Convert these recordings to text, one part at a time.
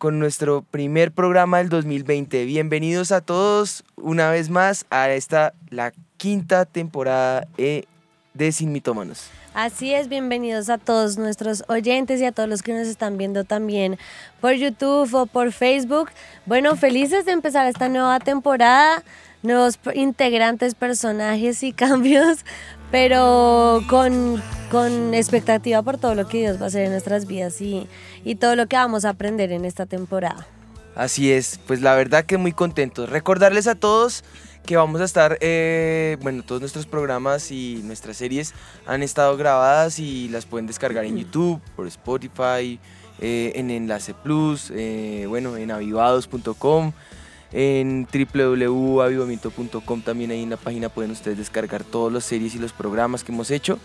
con nuestro primer programa del 2020. Bienvenidos a todos una vez más a esta, la quinta temporada eh, de Sin Mitómanos. Así es, bienvenidos a todos nuestros oyentes y a todos los que nos están viendo también por YouTube o por Facebook. Bueno, felices de empezar esta nueva temporada, nuevos integrantes, personajes y cambios, pero con, con expectativa por todo lo que Dios va a hacer en nuestras vidas y, y todo lo que vamos a aprender en esta temporada. Así es, pues la verdad que muy contentos. Recordarles a todos que vamos a estar, eh, bueno, todos nuestros programas y nuestras series han estado grabadas y las pueden descargar en YouTube, por Spotify, eh, en Enlace Plus, eh, bueno, en avivados.com, en www.avivamiento.com también ahí en la página pueden ustedes descargar todas las series y los programas que hemos hecho.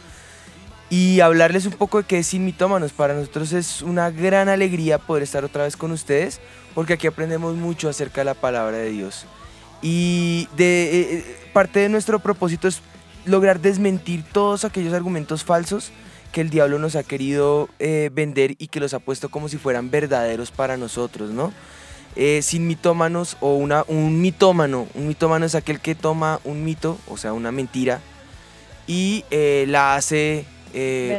Y hablarles un poco de qué es Sin Mitómanos. Para nosotros es una gran alegría poder estar otra vez con ustedes, porque aquí aprendemos mucho acerca de la palabra de Dios. Y de, eh, parte de nuestro propósito es lograr desmentir todos aquellos argumentos falsos que el diablo nos ha querido eh, vender y que los ha puesto como si fueran verdaderos para nosotros, ¿no? Eh, sin mitómanos o una, un mitómano, un mitómano es aquel que toma un mito, o sea, una mentira, y la hace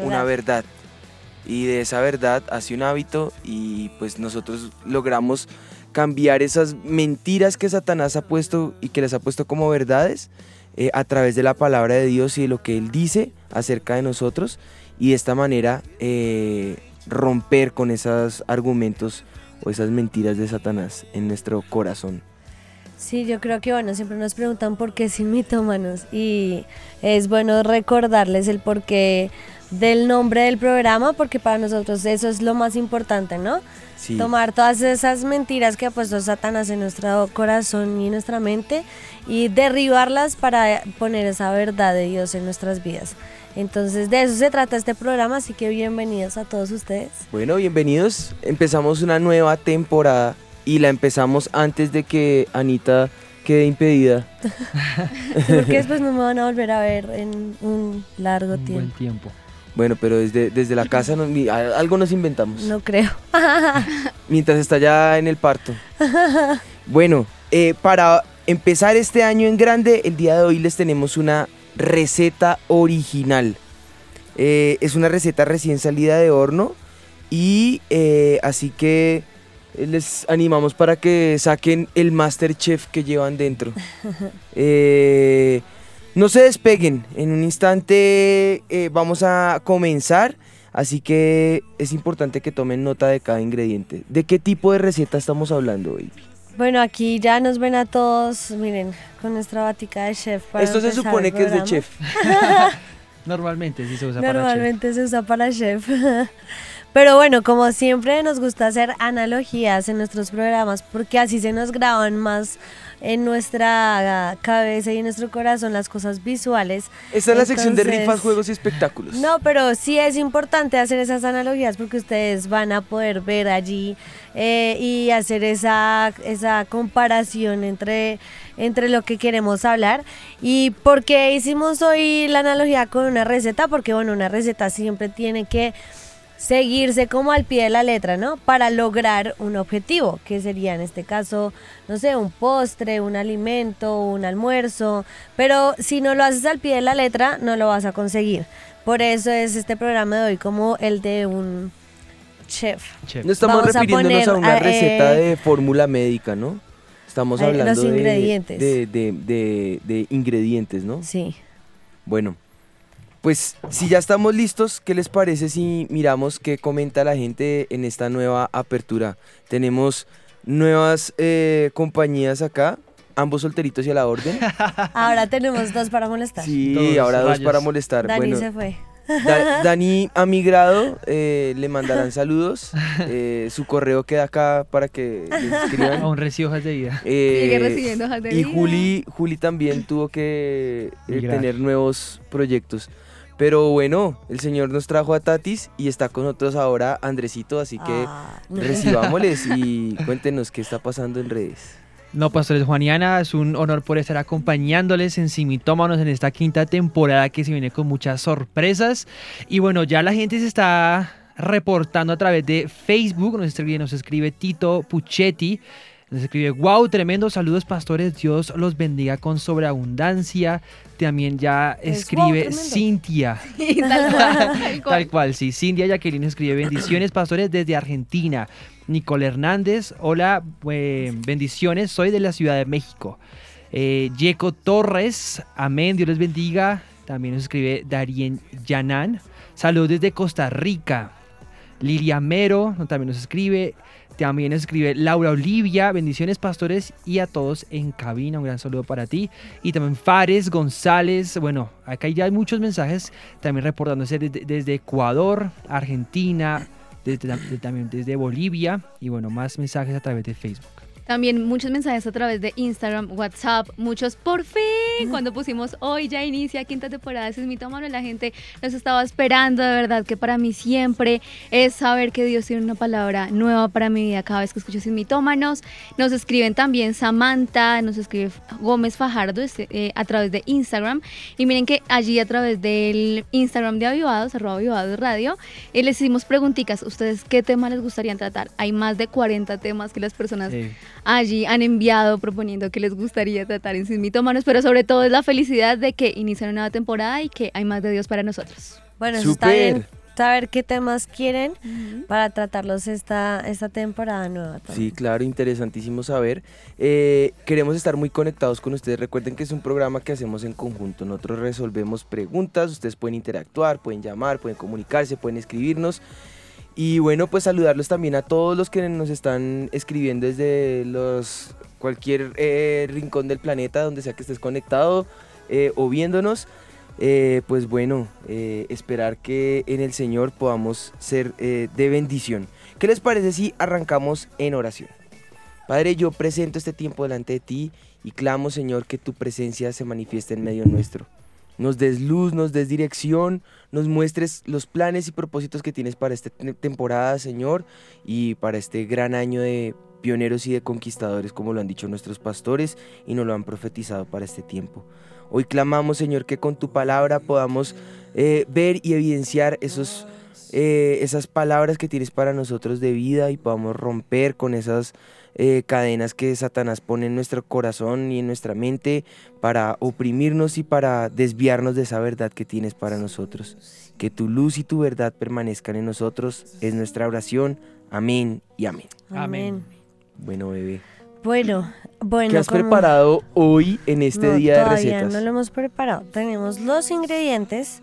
una verdad. Y de esa verdad hace un hábito y pues nosotros logramos cambiar esas mentiras que Satanás ha puesto y que les ha puesto como verdades eh, a través de la palabra de Dios y de lo que Él dice acerca de nosotros y de esta manera eh, romper con esos argumentos o esas mentiras de Satanás en nuestro corazón. Sí, yo creo que bueno, siempre nos preguntan por qué sin mitómanos y es bueno recordarles el porqué del nombre del programa porque para nosotros eso es lo más importante, ¿no? Tomar todas esas mentiras que ha puesto Satanás en nuestro corazón y en nuestra mente y derribarlas para poner esa verdad de Dios en nuestras vidas. Entonces de eso se trata este programa, así que bienvenidos a todos ustedes. Bueno, bienvenidos. Empezamos una nueva temporada y la empezamos antes de que Anita quede impedida. Porque después no me van a volver a ver en un largo un tiempo. Buen tiempo. Bueno, pero desde, desde la casa algo nos inventamos. No creo. Mientras está ya en el parto. Bueno, eh, para empezar este año en grande, el día de hoy les tenemos una receta original. Eh, es una receta recién salida de horno y eh, así que les animamos para que saquen el Masterchef que llevan dentro. Eh, no se despeguen, en un instante vamos a comenzar, así que es importante que tomen nota de cada ingrediente. ¿De qué tipo de receta estamos hablando, baby? Bueno, aquí ya nos ven a todos, miren, con nuestra batica de chef. Para Esto se supone que es de chef. Normalmente sí se usa para chef. Normalmente se usa para chef. Pero bueno, como siempre nos gusta hacer analogías en nuestros programas porque así se nos graban más en nuestra cabeza y en nuestro corazón las cosas visuales. Esta es la sección de rifas, juegos y espectáculos. No, pero sí es importante hacer esas analogías porque ustedes van a poder ver allí eh, y hacer esa, esa comparación entre, entre lo que queremos hablar. ¿Y por qué hicimos hoy la analogía con una receta? Porque bueno, una receta siempre tiene que seguirse como al pie de la letra, ¿no? Para lograr un objetivo, que sería en este caso, no sé, un postre, un alimento, un almuerzo, pero si no lo haces al pie de la letra, no lo vas a conseguir. Por eso es este programa de hoy como el de un chef. Chef. No estamos Vamos refiriéndonos a, poner, una eh, receta de fórmula médica, ¿no? Estamos hablando los de- ingredientes. De, de- de- de ingredientes, ¿no? Sí. Bueno, pues si ya estamos listos, ¿qué les parece si miramos qué comenta la gente en esta nueva apertura? Tenemos nuevas eh, compañías acá, ambos solteritos y a la orden. Ahora tenemos dos para molestar. Sí, Dos ahora dos para molestar. Dani bueno, se fue. Da- Dani a mi grado eh, le mandarán saludos. Eh, su correo queda acá para que le escriban. Aún hojas de vida. Eh, Sigue recibiendo hojas de y vida. Juli, Juli también tuvo que eh, tener nuevos proyectos. Pero bueno, el Señor nos trajo a Tatis y está con nosotros ahora Andresito, así que Ah, recibámosles y cuéntenos qué está pasando en redes. No, pastores Juaniana, es un honor por estar acompañándoles en Simitómanos en esta quinta temporada que se viene con muchas sorpresas. Y bueno, ya la gente se está reportando a través de Facebook, nos escribe, nos escribe Tito Puchetti. Nos escribe, wow, tremendo, saludos pastores, Dios los bendiga con sobreabundancia. También ya Es escribe wow. Cintia, Y tal cual, tal cual. Tal cual, sí. Cintia Jacqueline escribe bendiciones, pastores, desde Argentina. Nicole Hernández, hola, eh, bendiciones, soy de la Ciudad de México. Eh, Yeco Torres, amén, Dios les bendiga. También nos escribe Darien Yanan, saludos desde Costa Rica. Lilia Mero también nos escribe. También escribe Laura Olivia, bendiciones pastores y a todos en cabina, un gran saludo para ti. Y también Fares González, bueno, acá ya hay muchos mensajes también reportándose desde, Ecuador, Argentina, desde, de- también desde Bolivia y bueno, más mensajes a través de Facebook. También muchos mensajes a través de Instagram, WhatsApp, muchos por fin, cuando pusimos hoy ya inicia quinta temporada de mi la gente nos estaba esperando, de verdad que para mí siempre es saber que Dios tiene una palabra nueva para mi vida. Cada vez que escucho Sin Mitómanos. Nos escriben también Samantha, nos escribe Gómez Fajardo este, eh, a través de Instagram. Y miren que allí a través del Instagram de Avivados, arroba Avivados Radio, eh, les hicimos preguntitas, ¿ustedes qué tema les gustaría tratar? Hay más de 40 temas que las personas allí han enviado proponiendo que les gustaría tratar en Sin Mitómanos, pero sobre todo es la felicidad de que inician una nueva temporada y que hay más de Dios para nosotros. Bueno, eso está bien. Saber qué temas quieren para tratarlos esta, esta temporada nueva. Sí, también. claro, interesantísimo saber. Eh, queremos estar muy conectados con ustedes. Recuerden que es un programa que hacemos en conjunto. Nosotros resolvemos preguntas, ustedes pueden interactuar, pueden llamar, pueden comunicarse, pueden escribirnos. Y bueno, pues saludarlos también a todos los que nos están escribiendo desde los cualquier eh, rincón del planeta, donde sea que estés conectado eh, o viéndonos. Eh, pues bueno, esperar que en el Señor podamos ser de bendición. ¿Qué les parece si arrancamos en oración? Padre, yo presento este tiempo delante de ti y clamo, Señor, que tu presencia se manifieste en medio nuestro. Nos des luz, nos des dirección, nos muestres los planes y propósitos que tienes para esta te- temporada, Señor, y para este gran año de pioneros y de conquistadores, como lo han dicho nuestros pastores y nos lo han profetizado para este tiempo. Hoy clamamos, Señor, que con tu palabra podamos eh, ver y evidenciar esos, eh, esas palabras que tienes para nosotros de vida y podamos romper con esas eh, cadenas que Satanás pone en nuestro corazón y en nuestra mente para oprimirnos y para desviarnos de esa verdad que tienes para nosotros. Que tu luz y tu verdad permanezcan en nosotros es nuestra oración. Amén y amén. Amén. Bueno, bebé. Bueno, bueno. ¿Qué has como- preparado hoy en este No, día de todavía recetas? no lo hemos preparado. Tenemos los ingredientes.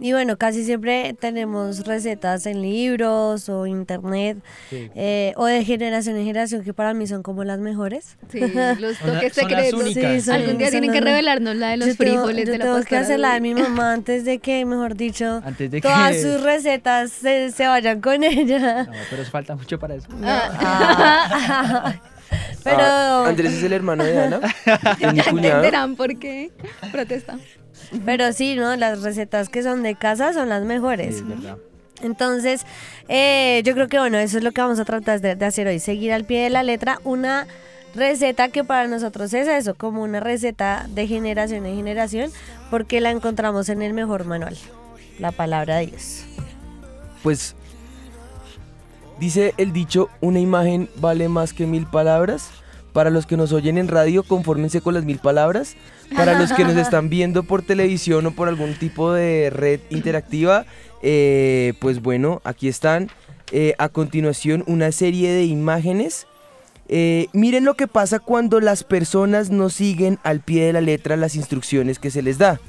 Y bueno, casi siempre tenemos recetas en libros o internet Sí. eh, o de generación en generación que para mí son como las mejores. Sí, los toques son las secretos. únicas. son- Algún día tienen que revelarnos la de los yo tengo, frijoles yo de la tengo que hacer la de mi mamá antes de que, mejor dicho, Antes de que... todas sus recetas se, se vayan con ella. No, pero falta mucho para eso. Ah. Pero Ah, Andrés es el hermano de Ana. Ya entenderán por qué protesta. Pero sí, ¿no? Las recetas que son de casa son las Sí, mejores. es verdad. Entonces, eh, yo creo que bueno, eso es lo que vamos a tratar de, de hacer hoy, seguir al pie de la letra una receta que para nosotros es eso, como una receta de generación en generación, porque la encontramos en el mejor manual, la palabra de Dios. Pues dice el dicho, una imagen vale más que mil palabras. Para los que nos oyen en radio, confórmense con las mil palabras. Para los que nos están viendo por televisión o por algún tipo de red interactiva, eh, pues bueno, aquí están. Eh, a continuación, una serie de imágenes. Eh, miren lo que pasa cuando las personas no siguen al pie de la letra las instrucciones que se les da.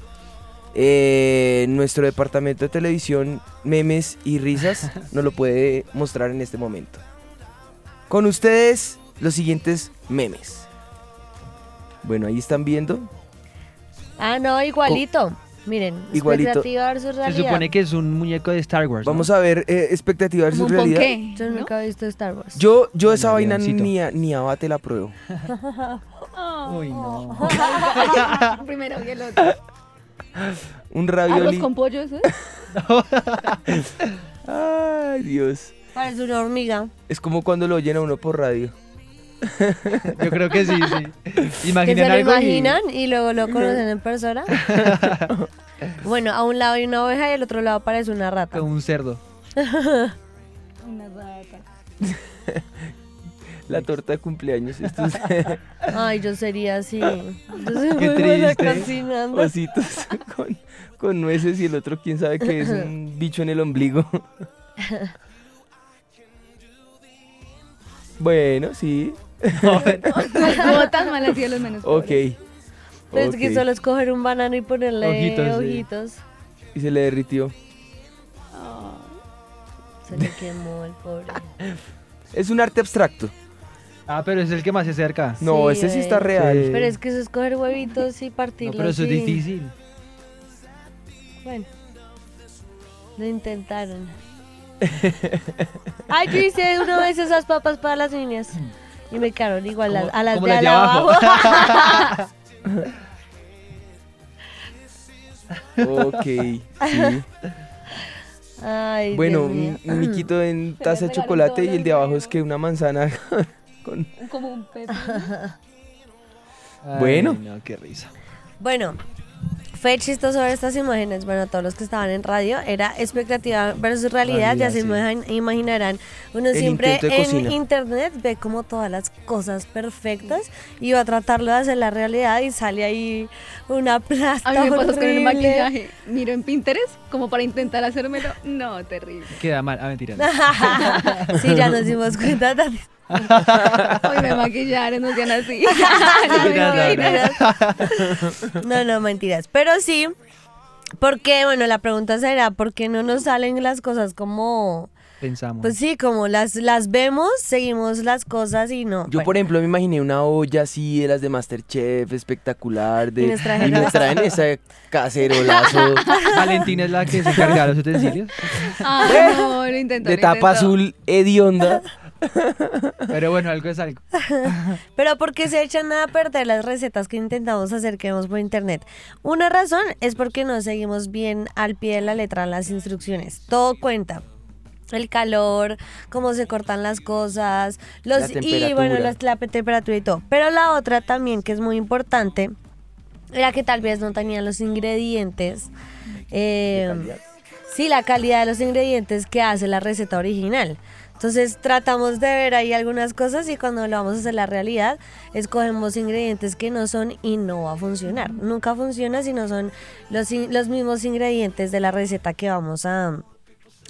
Eh, nuestro departamento de televisión, memes y risas nos lo puede mostrar en este momento. Con ustedes, los siguientes memes. Bueno, ahí están viendo. Ah, no, igualito. Miren, Igualito. expectativa versus Se realidad. supone que es un muñeco de Star Wars. ¿no? Vamos a ver eh, expectativa versus Como un realidad. ponqué, Yo ¿no? nunca he visto Star Wars. Yo, yo esa vaina leoncito. ni a, ni a bate la pruebo. Uy, no. Primero que el otro. Un Arroz ravioli. con pollo, ¿eso? es? Ay, Dios. Parece una hormiga. Es como cuando lo oyen a uno por radio. Yo creo que sí, sí. Que se Imaginan lo algo imaginan y... luego lo conocen en persona. bueno, a un lado hay una oveja y al otro lado parece una rata. como un cerdo. Una rata. La torta de cumpleaños. Ay, yo sería así. Yo soy Qué muy buena triste. cocinando. ositos con, con nueces y el otro quién sabe que es un bicho en el ombligo. Bueno, sí. No estuvo tan mal así de los menos. Ok. pobres. Pero es que ok. solo es coger un banano y ponerle Ojitos, ojitos. sí. Y se le derritió. Se le quemó el pobre. Es un arte abstracto. Ah, pero es el que más se acerca. No, Sí, ese sí está eh. real. Sí. Pero es que eso es coger huevitos y No, partirlos. pero eso es y- difícil. Bueno, lo intentaron. Ay, yo hice una vez esas papas para las niñas. Y me quedaron igual a, a las de, las de al abajo. abajo. Ok, sí. Ay, Bueno, un miquito en taza de chocolate y el de abajo es que una manzana con... Como un pepino. Ay, Bueno. no, qué risa. Bueno, fue chistoso ver estas imágenes. Bueno, todos los que estaban en radio, era expectativa versus realidad. ya Realidad, se sí. imaginan- imaginarán. Uno El siempre en cocina. internet ve como todas las cosas perfectas y va a tratarlo de hacer la realidad y sale ahí una plasta. A mí me pasó con el horrible. maquillaje. Miro en Pinterest como para intentar hacérmelo. No, terrible. Queda mal. Ah, mentira. sí, ya nos dimos cuenta. Hoy me maquillaron, no sean así. No, No, mentiras. Pero sí, porque, bueno, la pregunta será, ¿por qué no nos salen las cosas como... Pensamos. Pues sí, como las, las vemos, seguimos las cosas y no. Yo, Bueno, por ejemplo, me imaginé una olla así de las de Masterchef, espectacular. De, Y nos y traen ese cacerolazo Valentina es la que se encarga de los utensilios. Ay, no, lo intento. de lo tapa intento. azul hedionda. Pero bueno, algo es algo. Pero ¿por qué se echan a perder las recetas que intentamos hacer que vemos por internet? Una razón es porque no seguimos bien al pie de la letra las instrucciones. Todo cuenta. El calor, cómo se cortan las cosas, los La y bueno, la temperatura y todo. Pero la otra también que es muy importante era que tal vez no tenían los ingredientes. eh, sí, la calidad de los ingredientes que hace la receta original. Entonces tratamos de ver ahí algunas cosas y cuando lo vamos a hacer la realidad, escogemos ingredientes que no son y no va a funcionar. Nunca funciona si no son los, los mismos ingredientes de la receta que vamos a,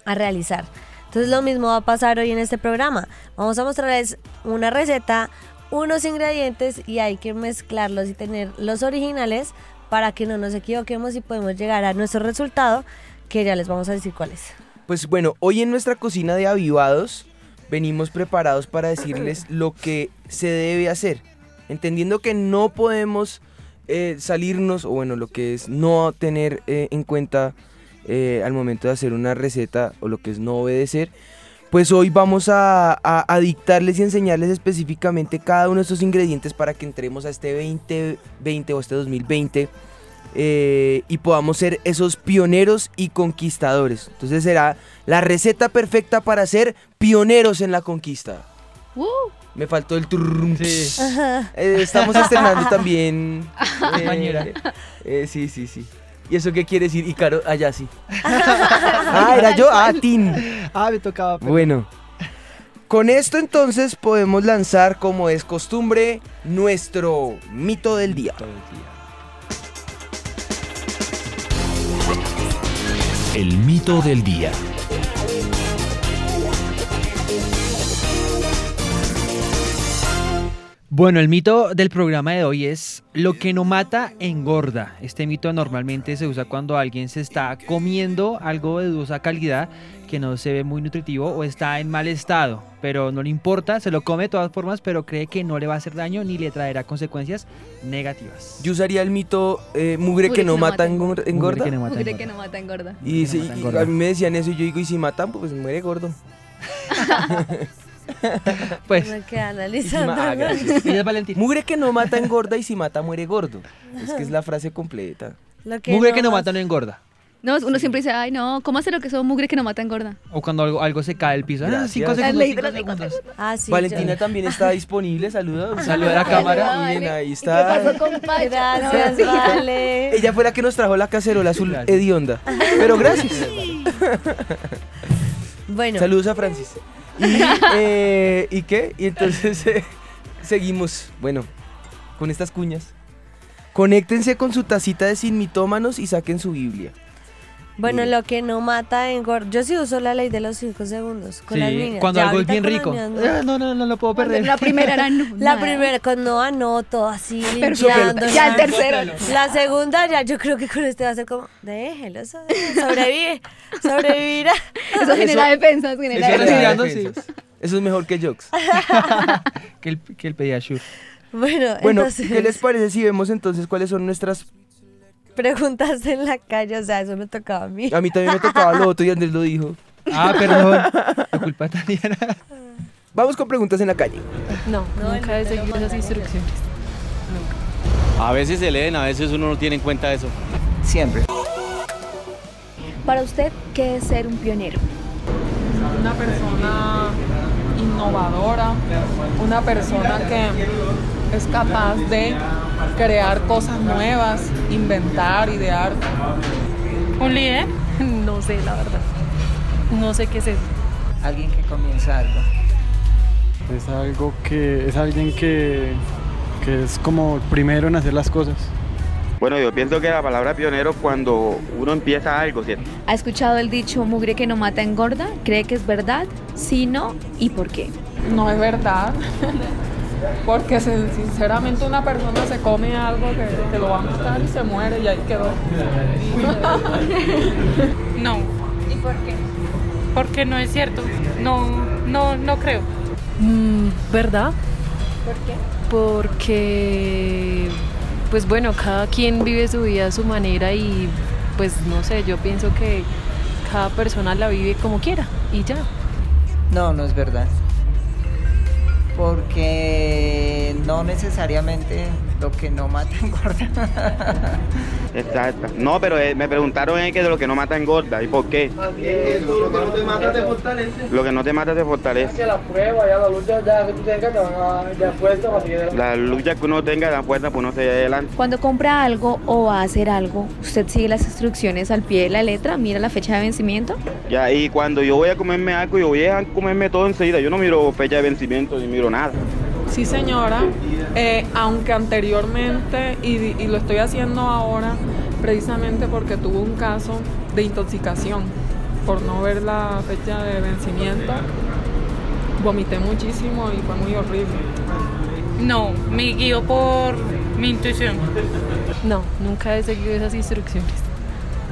a realizar. Entonces lo mismo va a pasar hoy en este programa. Vamos a mostrarles una receta, unos ingredientes y hay que mezclarlos y tener los originales para que no nos equivoquemos y podemos llegar a nuestro resultado que ya les vamos a decir cuál es. Pues bueno, hoy en nuestra cocina de avivados venimos preparados para decirles lo que se debe hacer, entendiendo que no podemos eh, salirnos, o bueno, lo que es no tener eh, en cuenta eh, al momento de hacer una receta, o lo que es no obedecer, pues hoy vamos a, dictarles y enseñarles específicamente cada uno de estos ingredientes para que entremos a este 2020 o este 2020 eh, y podamos ser esos pioneros y conquistadores. Entonces será la receta perfecta para ser pioneros en la conquista. Uh, Me faltó el turrum. Sí. Eh, estamos estrenando también. eh, eh, sí, sí, sí. ¿Y eso qué quiere decir? Y Caro, allá sí. ah, era yo. Ah, Tin. Ah, me tocaba. pero- Bueno. Con esto entonces podemos lanzar, como es costumbre, nuestro mito del día. Todo el día. El mito del día. Bueno, el mito del programa de hoy es lo que no mata engorda. Este mito normalmente se usa cuando alguien se está comiendo algo de dudosa calidad que no se ve muy nutritivo o está en mal estado, pero no le importa, se lo come de todas formas, pero cree que no le va a hacer daño ni le traerá consecuencias negativas. Yo usaría el mito eh, mugre, que no mata Mugre engorda. que no mata Mugre engorda. que no mata engorda. Y, sí, no mata y engorda. a mí me decían eso y yo digo, y si matan, pues muere gordo. Pues, Me quedé Y si analizando. ma- ah, es Valentina. Mugre que no mata engorda y si mata muere gordo. Es que es la frase completa. Lo que Mugre que no mata no engorda. No, uno siempre dice, ay, no, ¿cómo hacer lo que son mugre que no mata engorda? O cuando algo, algo se cae del piso. Ah, cinco segundos. cinco segundos. Ah, sí, Valentina yo- también está disponible, saluda. Saluda a la cámara. Miren, ahí está. Gracias, vale. Ella fue la que nos trajo la cacerola azul Gracias. hedionda. Pero gracias. Bueno, Saludos a Francis. Y, eh, ¿y qué? Y entonces eh, seguimos, bueno, con estas cuñas. Conéctense con su tacita de sin mitómanos y saquen su Biblia. Bueno, lo que no mata engorda. Yo sí uso la ley de los 5 segundos con Sí, las niñas. cuando Ya algo es ahorita bien con las rico. niñas no. Ah, No, no, no lo puedo perder. La primera era no. La nada. primera, con no anoto, así Perfecto. limpiando. Ya el tercero. La segunda, ya yo creo que con este va a ser como, déjelo, so- sobrevive, sobrevivirá. Eso genera defensas, genera Eso defensas. tirando, defensas. Eso es mejor que jokes. que el, que el Pediasure. Bueno, Bueno, entonces, ¿qué les parece si vemos entonces cuáles son nuestras... preguntas en la calle, o sea, eso me tocaba a mí. A mí también me tocaba lo otro y Andrés lo dijo. Ah, perdón. La culpa de Tatiana. Vamos con preguntas en la calle. No, No, nunca he seguido esas instrucciones. A veces se leen, a veces uno no tiene en cuenta eso. Siempre. Para usted, ¿qué es ser un pionero? una persona innovadora, una persona que es capaz de crear cosas nuevas, inventar, idear. ¿Un líder? No sé, la verdad. No sé qué es eso. Alguien que comienza algo. Es algo que es alguien que, que es como el primero en hacer las cosas. Bueno, yo pienso que la palabra pionero cuando uno empieza algo, ¿cierto? ¿Ha escuchado el dicho mugre que no mata engorda? ¿Cree que es verdad? Si no, ¿y por qué? No es verdad, porque sinceramente una persona se come algo que, que lo va a matar y se muere y ahí quedó. No. ¿Y por qué? Porque no es cierto. No, no, no creo. Mm, ¿Verdad? ¿Por qué? Porque, pues bueno, cada quien vive su vida a su manera y pues no sé, yo pienso que cada persona la vive como quiera y ya. No, no es verdad. Porque no necesariamente lo que no mata engorda. Exacto. No, pero eh, me preguntaron es que de lo que no mata engorda. ¿Y por qué? Lo que no te mata te fortalece. Lo que no te mata te fortalece. la prueba, ya la lucha ya que tú tengas te van a dar fuerza para seguir La lucha que uno tenga da fuerza para uno seguir adelante. Cuando compra algo o va a hacer algo, ¿usted sigue las instrucciones al pie de la letra? ¿Mira la fecha de vencimiento? Ya, y cuando yo voy a comerme algo, yo voy a comerme todo enseguida. Yo no miro fecha de vencimiento ni miro nada. Sí, señora, eh, aunque anteriormente, y, y lo estoy haciendo ahora, precisamente porque tuve un caso de intoxicación por no ver la fecha de vencimiento, vomité muchísimo y fue muy horrible. No, me guío por mi intuición. No, nunca he seguido esas instrucciones.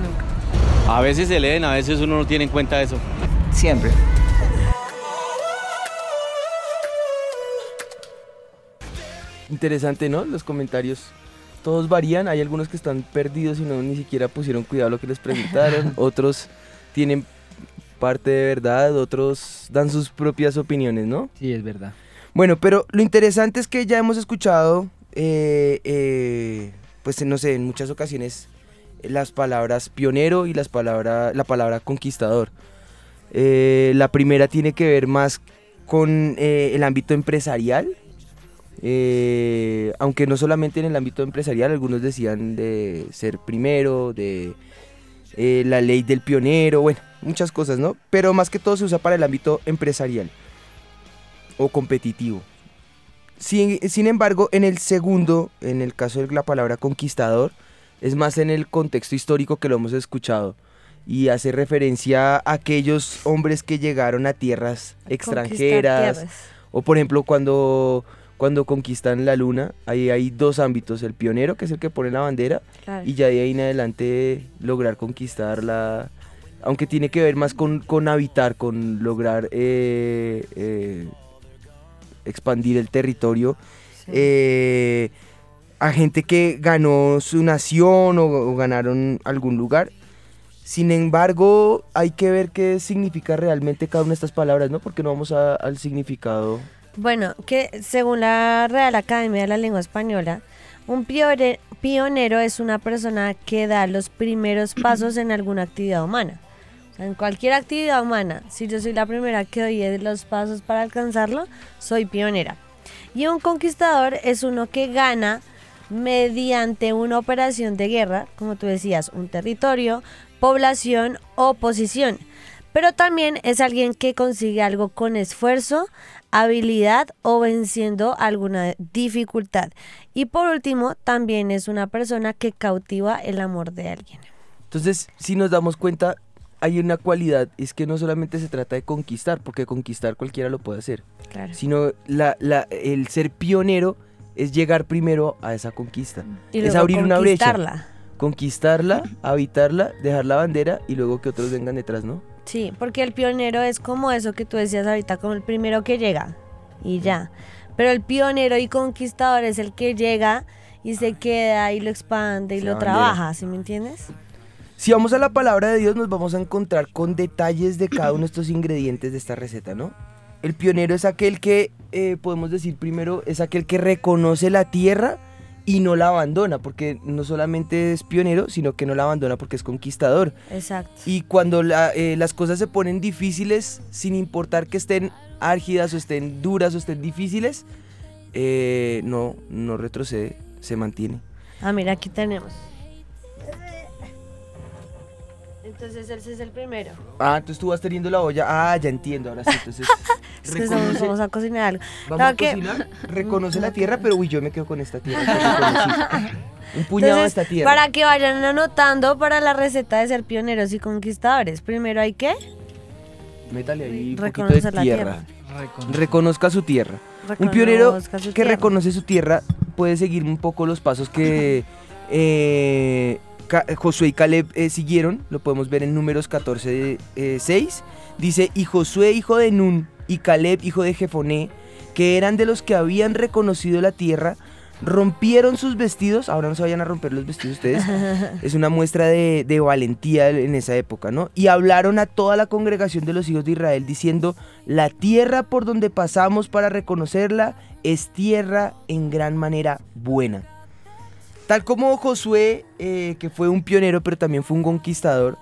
Nunca. A veces se leen, a veces uno no tiene en cuenta eso. Siempre. Interesante, ¿no? Los comentarios. Todos varían, hay algunos que están perdidos y no ni siquiera pusieron cuidado a lo que les preguntaron, otros tienen parte de verdad, otros dan sus propias opiniones, ¿no? Sí, es verdad. Bueno, pero lo interesante es que ya hemos escuchado, eh, eh, pues no sé, en muchas ocasiones las palabras pionero y las palabras, la palabra conquistador. Eh, la primera tiene que ver más con eh, el ámbito empresarial, eh, aunque no solamente en el ámbito empresarial, algunos decían de ser primero, de eh, la ley del pionero, bueno, muchas cosas, ¿no? Pero más que todo se usa para el ámbito empresarial o competitivo. Sin, sin embargo, en el segundo, en el caso de la palabra conquistador, es más en el contexto histórico que lo hemos escuchado y hace referencia a aquellos hombres que llegaron a tierras extranjeras tierras. o por ejemplo cuando cuando conquistan la luna, ahí hay dos ámbitos, el pionero, que es el que pone la bandera, Claro. y ya de ahí en adelante lograr conquistarla, aunque tiene que ver más con, con habitar, con lograr eh, eh, expandir el territorio. eh, a gente que ganó su nación o, o ganaron algún lugar. Sin embargo, hay que ver qué significa realmente cada una de estas palabras, ¿no? Porque no vamos a- al significado. Bueno, que según la Real Academia de la Lengua Española, un pionero es una persona que da los primeros pasos en alguna actividad humana. O sea, en cualquier actividad humana, si yo soy la primera que doy los pasos para alcanzarlo, soy pionera. Y un conquistador es uno que gana mediante una operación de guerra, como tú decías, un territorio, población o posición. Pero también es alguien que consigue algo con esfuerzo, habilidad o venciendo alguna dificultad. Y por último, también es una persona que cautiva el amor de alguien. Entonces, si nos damos cuenta, hay una cualidad, es que no solamente se trata de conquistar, porque conquistar cualquiera lo puede hacer, Claro. sino la, la- el ser pionero es llegar primero a esa conquista. Y es abrir una brecha. Conquistarla, habitarla, dejar la bandera y luego que otros vengan detrás, ¿no? Sí, porque el pionero es como eso que tú decías ahorita, como el primero que llega y ya. Pero el pionero y conquistador es el que llega y se queda y lo expande y lo trabaja, ¿sí me entiendes? Si vamos a la palabra de Dios, nos vamos a encontrar con detalles de cada uno de estos ingredientes de esta receta, ¿no? El pionero es aquel que, eh, podemos decir primero, es aquel que reconoce la tierra y no la abandona, porque no solamente es pionero, sino que no la abandona porque es conquistador. Exacto. Y cuando la- eh, las cosas se ponen difíciles, sin importar que estén álgidas o estén duras o estén difíciles, eh, no, no retrocede, se mantiene. Ah, mira, aquí tenemos. Entonces ese es el primero. Ah, entonces tú vas teniendo la olla. Ah, ya entiendo, ahora sí. Entonces, Es que estamos- reconoce- vamos a cocinar algo. Vamos a que- cocinar, reconoce la tierra, pero uy, yo me quedo con esta tierra. Un puñado de Entonces, esta tierra. para que vayan anotando para la receta de ser pioneros y conquistadores, primero hay que Métale ahí un poquito de tierra. tierra. Reconozca su tierra. Un pionero Reconozca su que tierra. reconoce su tierra puede seguir un poco los pasos que eh, Ca- Josué y Caleb eh, siguieron. Lo podemos ver en números 14, eh, 6. Dice, y Josué hijo de Nun y Caleb hijo de Jefoné, que eran de los que habían reconocido la tierra, rompieron sus vestidos. Ahora no se vayan a romper los vestidos ustedes. es una muestra de, de valentía en esa época, ¿no? Y hablaron a toda la congregación de los hijos de Israel diciendo, la tierra por donde pasamos para reconocerla es tierra en gran manera buena. Tal como Josué, eh, que fue un pionero pero también fue un conquistador,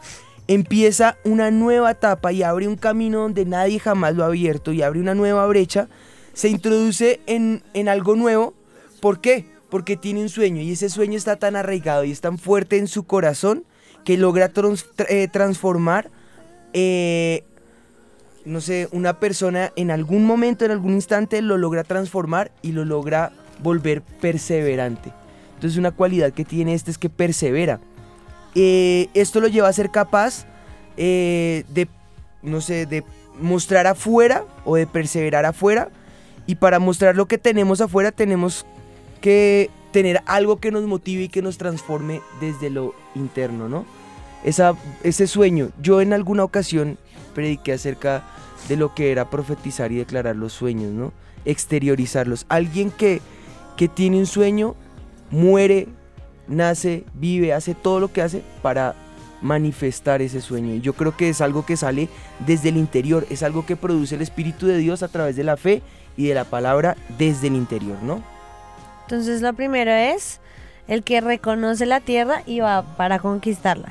empieza una nueva etapa y abre un camino donde nadie jamás lo ha abierto y abre una nueva brecha, se introduce en, en algo nuevo. ¿Por qué? Porque tiene un sueño y ese sueño está tan arraigado y es tan fuerte en su corazón que logra eh, transformar, eh, no sé, una persona en algún momento, en algún instante, lo logra transformar y lo logra volver perseverante. Entonces una cualidad que tiene este es que persevera. Eh, esto lo lleva a ser capaz eh, de, no sé, de mostrar afuera o de perseverar afuera. Y para mostrar lo que tenemos afuera tenemos que tener algo que nos motive y que nos transforme desde lo interno, ¿no? Esa, ese sueño. Yo en alguna ocasión prediqué acerca de lo que era profetizar y declarar los sueños, ¿no? Exteriorizarlos. Alguien que, que tiene un sueño muere, nace, vive, hace todo lo que hace para manifestar ese sueño. Y yo creo que es algo que sale desde el interior, es algo que produce el Espíritu de Dios a través de la fe y de la palabra desde el interior, ¿no? Entonces lo primero es el que reconoce la tierra y va para conquistarla.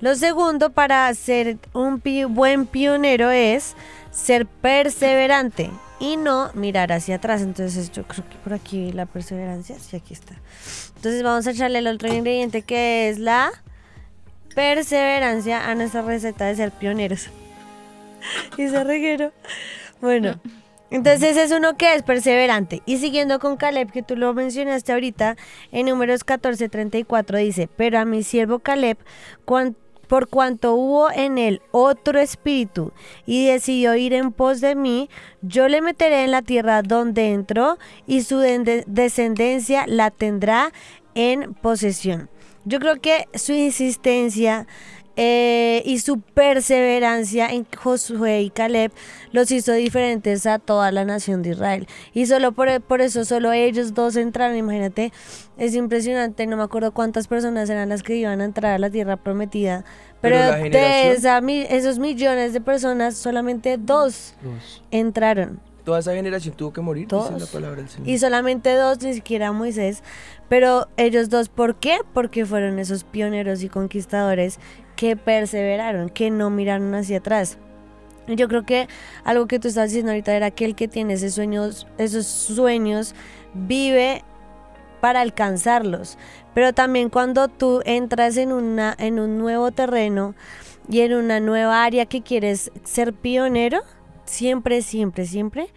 Lo segundo para ser un pi- buen pionero es ser perseverante y no mirar hacia atrás. Entonces yo creo que por aquí la perseverancia, sí, aquí está. Entonces vamos a echarle el otro ingrediente que es la perseverancia a nuestra receta de ser pioneros. y se reguero. Bueno, entonces es uno que es perseverante. Y siguiendo con Caleb, que tú lo mencionaste ahorita, en números 14:34 dice, pero a mi siervo Caleb, cuan- por cuanto hubo en él otro espíritu y decidió ir en pos de mí, yo le meteré en la tierra donde entró y su de- descendencia la tendrá en posesión. Yo creo que su insistencia eh, y su perseverancia en Josué y Caleb los hizo diferentes a toda la nación de Israel. Y solo por, por eso, solo ellos dos entraron. Imagínate, es impresionante. No me acuerdo cuántas personas eran las que iban a entrar a la tierra prometida. Pero, Pero de esa esos millones de personas, solamente dos entraron. Toda esa generación tuvo que morir, dice la palabra del Señor. Y solamente dos, ni siquiera Moisés. Pero ellos dos, ¿por qué? Porque fueron esos pioneros y conquistadores que perseveraron, que no miraron hacia atrás. Yo creo que algo que tú estás diciendo ahorita era que el que tiene esos sueños, esos sueños vive para alcanzarlos. Pero también cuando tú entras en, una, en un nuevo terreno y en una nueva área que quieres ser pionero, siempre, siempre, siempre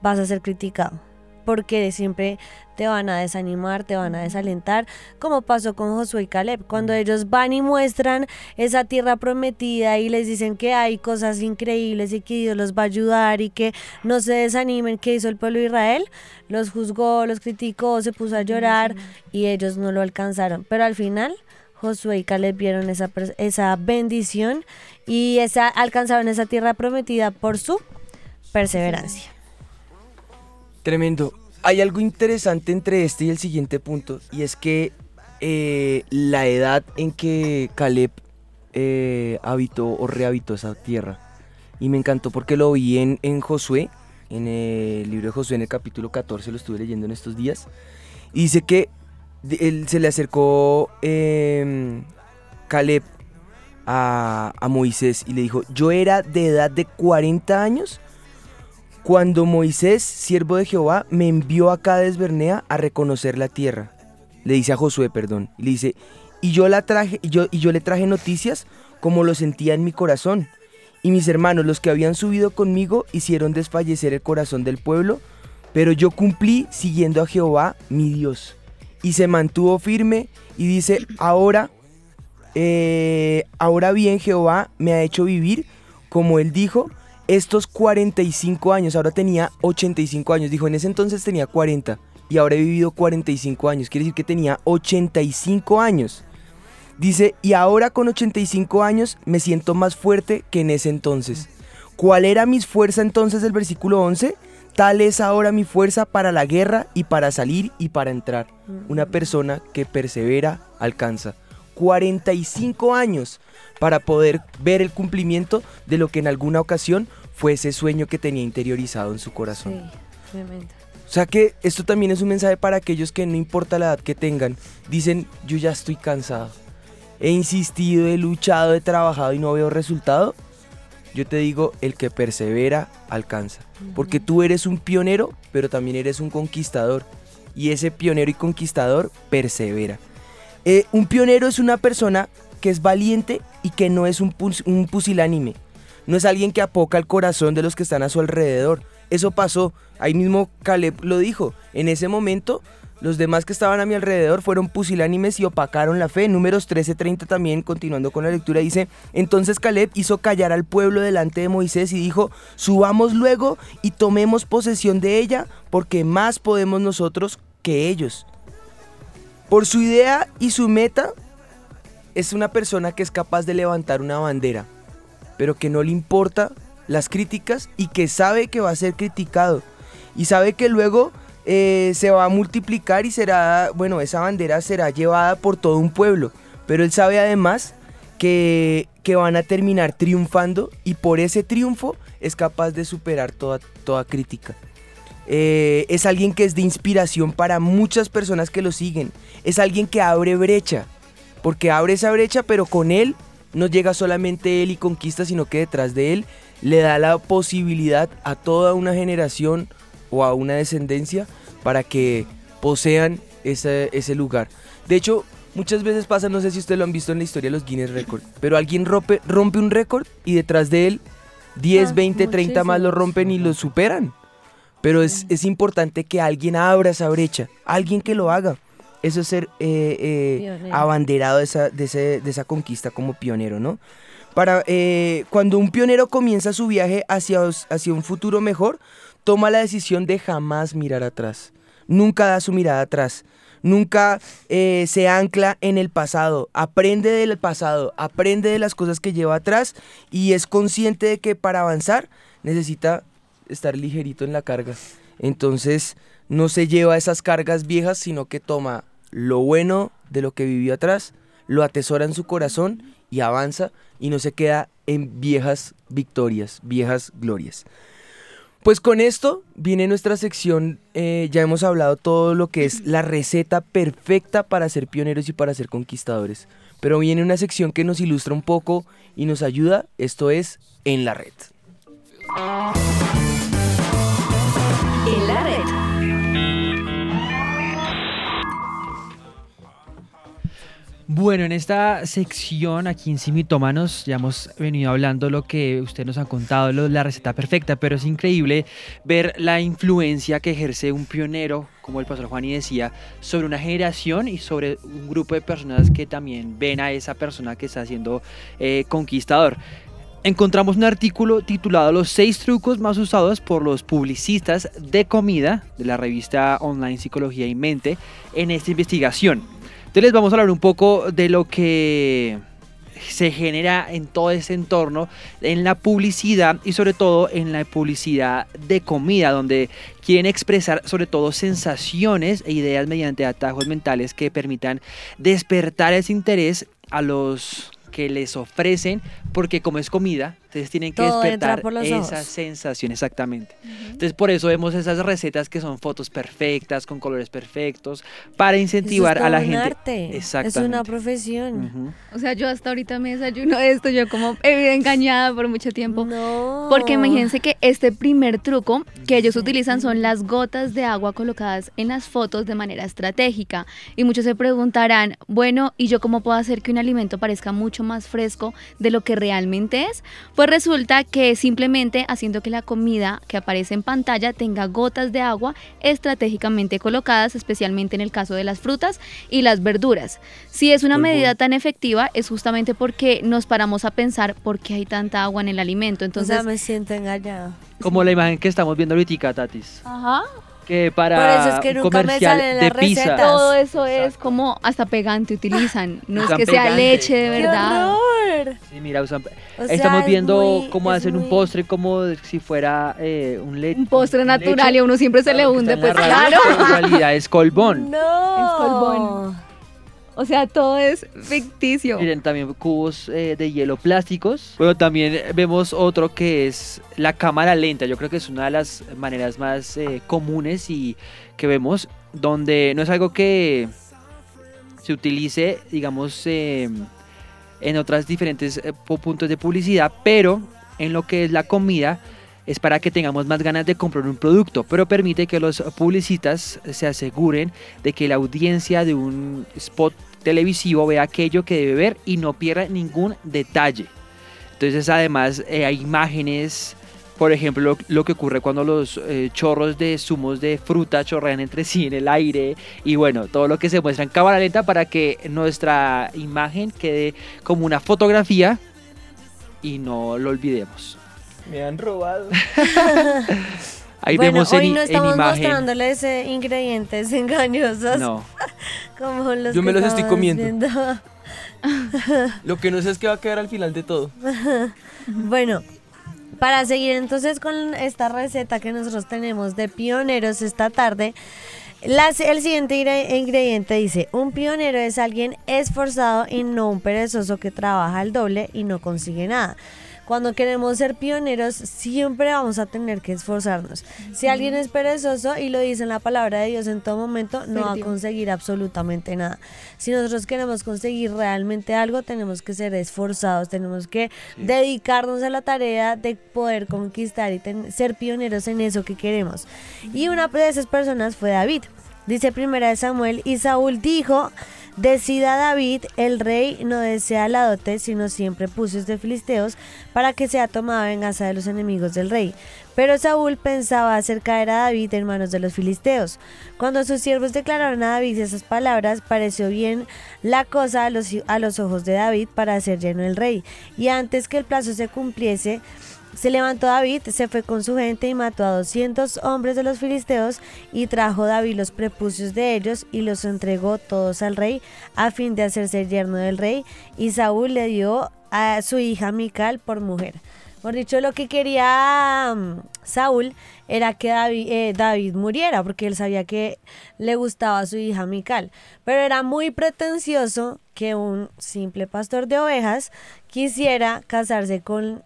vas a ser criticado. Porque siempre te van a desanimar, te van a desalentar, como pasó con Josué y Caleb. Cuando ellos van y muestran esa tierra prometida y les dicen que hay cosas increíbles y que Dios los va a ayudar y que no se desanimen, que hizo el pueblo de Israel, los juzgó, los criticó, se puso a llorar y ellos no lo alcanzaron. Pero al final Josué y Caleb vieron esa, esa bendición y esa, alcanzaron esa tierra prometida por su perseverancia. Tremendo. Hay algo interesante entre este y el siguiente punto, y es que eh, la edad en que Caleb eh, habitó o rehabitó esa tierra. Y me encantó porque lo vi en, en Josué, en el libro de Josué, en el capítulo 14, lo estuve leyendo en estos días. Y dice que él, se le acercó em, Caleb a, a Moisés y le dijo, yo era de edad de 40 años cuando Moisés, siervo de Jehová, me envió a Cades Bernea a reconocer la tierra. Le dice a Josué, perdón, y le dice, y yo la traje, y yo, y yo le traje noticias como lo sentía en mi corazón. Y mis hermanos, los que habían subido conmigo, hicieron desfallecer el corazón del pueblo, pero yo cumplí siguiendo a Jehová, mi Dios. Y se mantuvo firme y dice, ahora, eh, ahora bien Jehová me ha hecho vivir, como él dijo, estos 45 años, ahora tenía 85 años, dijo en ese entonces tenía 40 y ahora he vivido 45 años, quiere decir que tenía 85 años. Dice, y ahora con 85 años me siento más fuerte que en ese entonces. ¿Cuál era mi fuerza entonces del versículo 11? Tal es ahora mi fuerza para la guerra y para salir y para entrar. Una persona que persevera alcanza. 45 años para poder ver el cumplimiento de lo que en alguna ocasión fue ese sueño que tenía interiorizado en su corazón. tremendo. O sea que esto también es un mensaje para aquellos que no importa la edad que tengan, dicen, yo ya estoy cansado. He insistido, he luchado, he trabajado y no veo resultado. Yo te digo, el que persevera alcanza. Porque tú eres un pionero, pero también eres un conquistador. Y ese pionero y conquistador persevera. Eh, un pionero es una persona que es valiente y que no es un, pus- un pusilánime. No es alguien que apoca el corazón de los que están a su alrededor. Eso pasó. Ahí mismo Caleb lo dijo. En ese momento, los demás que estaban a mi alrededor fueron pusilánimes y opacaron la fe. Números 13:30 también, continuando con la lectura, dice, entonces Caleb hizo callar al pueblo delante de Moisés y dijo, subamos luego y tomemos posesión de ella, porque más podemos nosotros que ellos. Por su idea y su meta, es una persona que es capaz de levantar una bandera, pero que no le importa las críticas y que sabe que va a ser criticado. Y sabe que luego eh, se va a multiplicar y será, bueno, esa bandera será llevada por todo un pueblo. Pero él sabe además que, que van a terminar triunfando y por ese triunfo es capaz de superar toda, toda crítica. Eh, es alguien que es de inspiración para muchas personas que lo siguen. Es alguien que abre brecha. Porque abre esa brecha, pero con él no llega solamente él y conquista, sino que detrás de él le da la posibilidad a toda una generación o a una descendencia para que posean ese, ese lugar. De hecho, muchas veces pasa, no sé si ustedes lo han visto en la historia de los Guinness Records, pero alguien rompe, rompe un récord y detrás de él 10, Ah, 20, 30 más lo rompen y lo superan. Pero es, es importante que alguien abra esa brecha, alguien que lo haga. Eso es ser eh, eh, abanderado de esa, de, ese- de esa conquista como pionero, ¿no? Para, eh, cuando un pionero comienza su viaje hacia, hacia un futuro mejor, toma la decisión de jamás mirar atrás. Nunca da su mirada atrás. Nunca eh, se ancla en el pasado. Aprende del pasado. Aprende de las cosas que lleva atrás y es consciente de que para avanzar necesita estar ligerito en la carga. Entonces no se lleva esas cargas viejas, sino que toma lo bueno de lo que vivió atrás, lo atesora en su corazón y avanza y no se queda en viejas victorias, viejas glorias. Pues con esto viene nuestra sección, eh, ya hemos hablado todo lo que es la receta perfecta para ser pioneros y para ser conquistadores. Pero viene una sección que nos ilustra un poco y nos ayuda, esto es En la Red. En la red. Bueno, en esta sección aquí en Simitómanos ya hemos venido hablando lo que usted nos ha contado, la receta perfecta, pero es increíble ver la influencia que ejerce un pionero, como el pastor Juani decía, sobre una generación y sobre un grupo de personas que también ven a esa persona que está siendo eh, conquistador. Encontramos un artículo titulado Los seis trucos más usados por los publicistas de comida de la revista online Psicología y Mente en esta investigación. Entonces les vamos a hablar un poco de lo que se genera en todo ese entorno, en la publicidad y sobre todo en la publicidad de comida, donde quieren expresar sobre todo sensaciones e ideas mediante atajos mentales que permitan despertar ese interés a los que les ofrecen, porque como es comida, entonces tienen que Todo despertar por los esa ojos. sensación exactamente. Entonces por eso vemos esas recetas que son fotos perfectas, con colores perfectos, para incentivar Eso es a la un gente. arte. Exactamente. Es una profesión. O sea, yo hasta ahorita me desayuno esto, yo como he vivido engañada por mucho tiempo. No. Porque imagínense que este primer truco que ellos utilizan son las gotas de agua colocadas en las fotos de manera estratégica. Y muchos se preguntarán, bueno, ¿y yo cómo puedo hacer que un alimento parezca mucho más fresco de lo que realmente es? Pues resulta que simplemente haciendo que la comida que aparece en pantalla tenga gotas de agua estratégicamente colocadas, especialmente en el caso de las frutas y las verduras. Si es una Muy medida bueno. tan efectiva es justamente porque nos paramos a pensar por qué hay tanta agua en el alimento. Entonces, o sea, me siento engañada. Como la imagen que estamos viendo ahorita, Tatis. Ajá. Que para Por eso es que un nunca me comercial salen de las pizza. recetas. todo eso es como hasta pegante utilizan. No es que sea leche de ¡Qué verdad. Sí, mira, usan- O sea, estamos es viendo muy- cómo es hacen un postre como si fuera eh, un leche. Un postre natural y a uno siempre se le hunde, pues claro. En realidad es colbón. No. Es colbón. O sea, todo es ficticio. Miren, también cubos eh, de hielo plásticos. Bueno, también vemos otro que es la cámara lenta. Yo creo que es una de las maneras más eh, comunes y que vemos, donde no es algo que se utilice, digamos, eh, en otras diferentes eh, pu- puntos de publicidad, pero en lo que es la comida es para que tengamos más ganas de comprar un producto, pero permite que los publicistas se aseguren de que la audiencia de un spot televisivo vea aquello que debe ver y no pierda ningún detalle. Entonces además eh, hay imágenes, por ejemplo, lo, que ocurre cuando los eh, chorros de zumos de fruta chorrean entre sí en el aire y bueno, todo lo que se muestra en cámara lenta para que nuestra imagen quede como una fotografía y no lo olvidemos. Me han robado. Ahí bueno, vemos en, hoy no en estamos imagen. mostrándoles eh, ingredientes engañosos. No. Como los Yo que me los estoy comiendo. viendo. Lo que no sé es qué va a quedar al final de todo. bueno, para seguir entonces con esta receta que nosotros tenemos de pioneros esta tarde, las- el siguiente ingre- ingrediente dice, un pionero es alguien esforzado y no un perezoso que trabaja al doble y no consigue nada. Cuando queremos ser pioneros, siempre vamos a tener que esforzarnos. Si alguien es perezoso y lo dice en la palabra de Dios en todo momento, no va a conseguir absolutamente nada. Si nosotros queremos conseguir realmente algo, tenemos que ser esforzados, tenemos que dedicarnos a la tarea de poder conquistar y ten- ser pioneros en eso que queremos. Y una de esas personas fue David. Dice primera de Samuel, y Saúl dijo, Decida David, el rey no desea la dote, sino siempre pusos de filisteos para que sea tomada venganza de los enemigos del rey. Pero Saúl pensaba hacer caer a David en manos de los filisteos. Cuando sus siervos declararon a David esas palabras, pareció bien la cosa a los, a los ojos de David para hacer lleno el rey. Y antes que el plazo se cumpliese, se levantó David, se fue con su gente y mató a 200 hombres de los filisteos y trajo David los prepucios de ellos y los entregó todos al rey a fin de hacerse yerno del rey y Saúl le dio a su hija Mical por mujer. Por dicho, lo que quería um, Saúl era que David, eh, David, muriera porque él sabía que le gustaba a su hija Mical. Pero era muy pretencioso que un simple pastor de ovejas quisiera casarse con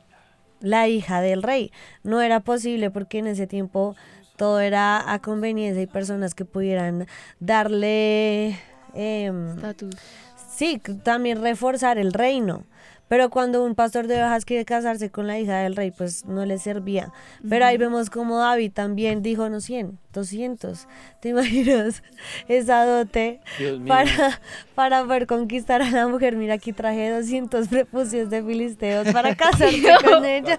la hija del rey. No era posible porque en ese tiempo todo era a conveniencia y personas que pudieran darle... Eh, sí, también reforzar el reino. Pero cuando un pastor de ovejas quiere casarse con la hija del rey, pues no le servía. Pero ahí vemos como David también dijo, no 100, 200. ¿Te imaginas esa dote para, para poder conquistar a la mujer? Mira, aquí traje 200 prepucios de filisteos para casarse con ella.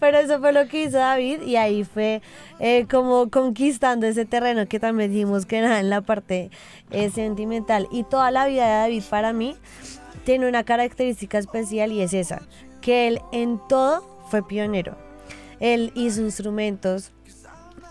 Pero eso fue lo que hizo David y ahí fue eh, como conquistando ese terreno que también dijimos que era en la parte eh, sentimental. Y toda la vida de David para mí tiene una característica especial y es esa, que él en todo fue pionero. Él hizo instrumentos,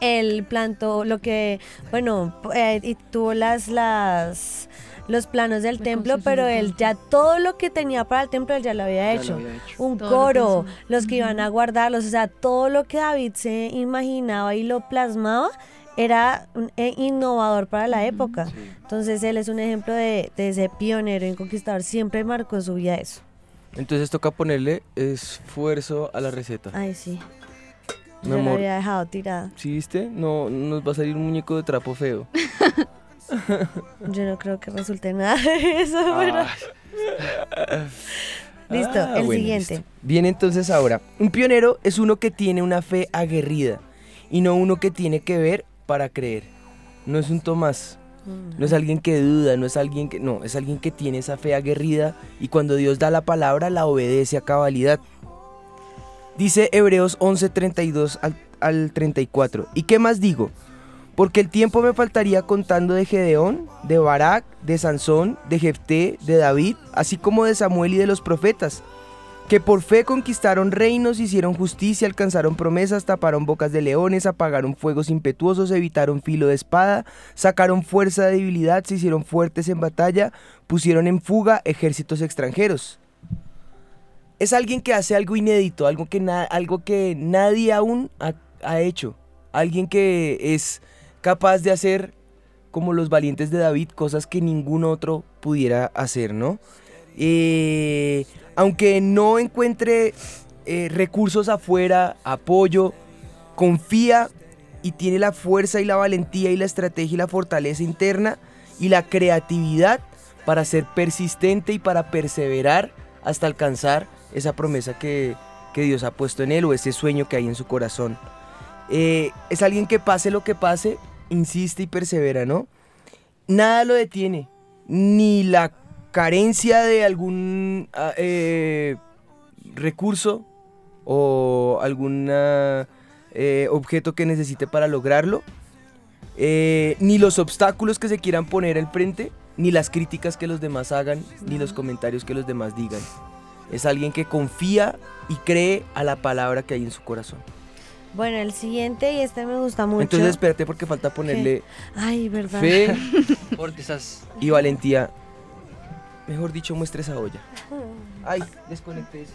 él plantó lo que, bueno, eh, y tuvo las, las, los planos del templo, pero él ya todo lo que tenía para el templo él ya lo había hecho. Un coro, los que iban a guardarlos, o sea, todo lo que David se imaginaba y lo plasmaba era eh, innovador para la época. Entonces él es un ejemplo de, de ese pionero en conquistador, siempre marcó su vida eso. Entonces toca ponerle esfuerzo a la receta. Ay, sí. Mi Yo la había dejado tirada. ¿Sí viste? No nos va a salir un muñeco de trapo feo. Yo no creo que resulte nada de eso, pero... Listo, Ah, el bueno, siguiente. listo. Bien, entonces ahora, un pionero es uno que tiene una fe aguerrida y no uno que tiene que ver para creer. No es un Tomás, no es alguien que duda, no es alguien que no, es alguien que tiene esa fe aguerrida y cuando Dios da la palabra la obedece a cabalidad. Dice Hebreos 11:32 al, al 34. ¿Y qué más digo? Porque el tiempo me faltaría contando de Gedeón, de Barak, de Sansón, de Jefté, de David, así como de Samuel y de los profetas, que por fe conquistaron reinos, hicieron justicia, alcanzaron promesas, taparon bocas de leones, apagaron fuegos impetuosos, evitaron filo de espada, sacaron fuerza de debilidad, se hicieron fuertes en batalla, pusieron en fuga ejércitos extranjeros. Es alguien que hace algo inédito, algo que, algo que nadie aún ha, ha hecho. Alguien que es capaz de hacer, como los valientes de David, cosas que ningún otro pudiera hacer, ¿no? Eh, aunque no encuentre eh, recursos afuera, apoyo, confía y tiene la fuerza y la valentía y la estrategia y la fortaleza interna y la creatividad para ser persistente y para perseverar hasta alcanzar esa promesa que, que Dios ha puesto en él o ese sueño que hay en su corazón. Eh, es alguien que pase lo que pase, insiste y persevera, ¿no? Nada lo detiene, ni la carencia de algún ah, eh, recurso o algún objeto que necesite para lograrlo, eh, ni los obstáculos que se quieran poner al frente, ni las críticas que los demás hagan, ni los comentarios que los demás digan. Es alguien que confía y cree a la palabra que hay en su corazón. Bueno, el siguiente, y este me gusta mucho. Entonces espérate porque falta ponerle Ay, verdad. fe y valentía. Mejor dicho, muestre esa olla. Ay, desconecté.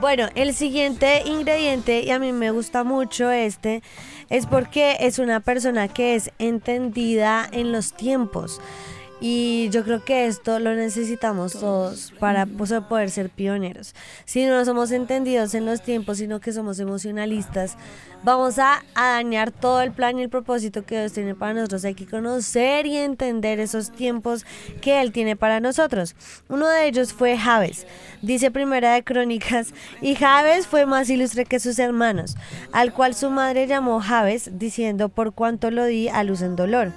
Bueno, el siguiente ingrediente, y a mí me gusta mucho este, es porque es una persona que es entendida en los tiempos. Y yo creo que esto lo necesitamos todos para poder ser pioneros. Si no somos entendidos en los tiempos, sino que somos emocionalistas, vamos a, a dañar todo el plan y el propósito que Dios tiene para nosotros. Hay que conocer y entender esos tiempos que Él tiene para nosotros. Uno de ellos fue Javes. Dice Primera de Crónicas, y Javes fue más ilustre que sus hermanos, al cual su madre llamó Javes, diciendo, por cuanto lo di a luz en dolor.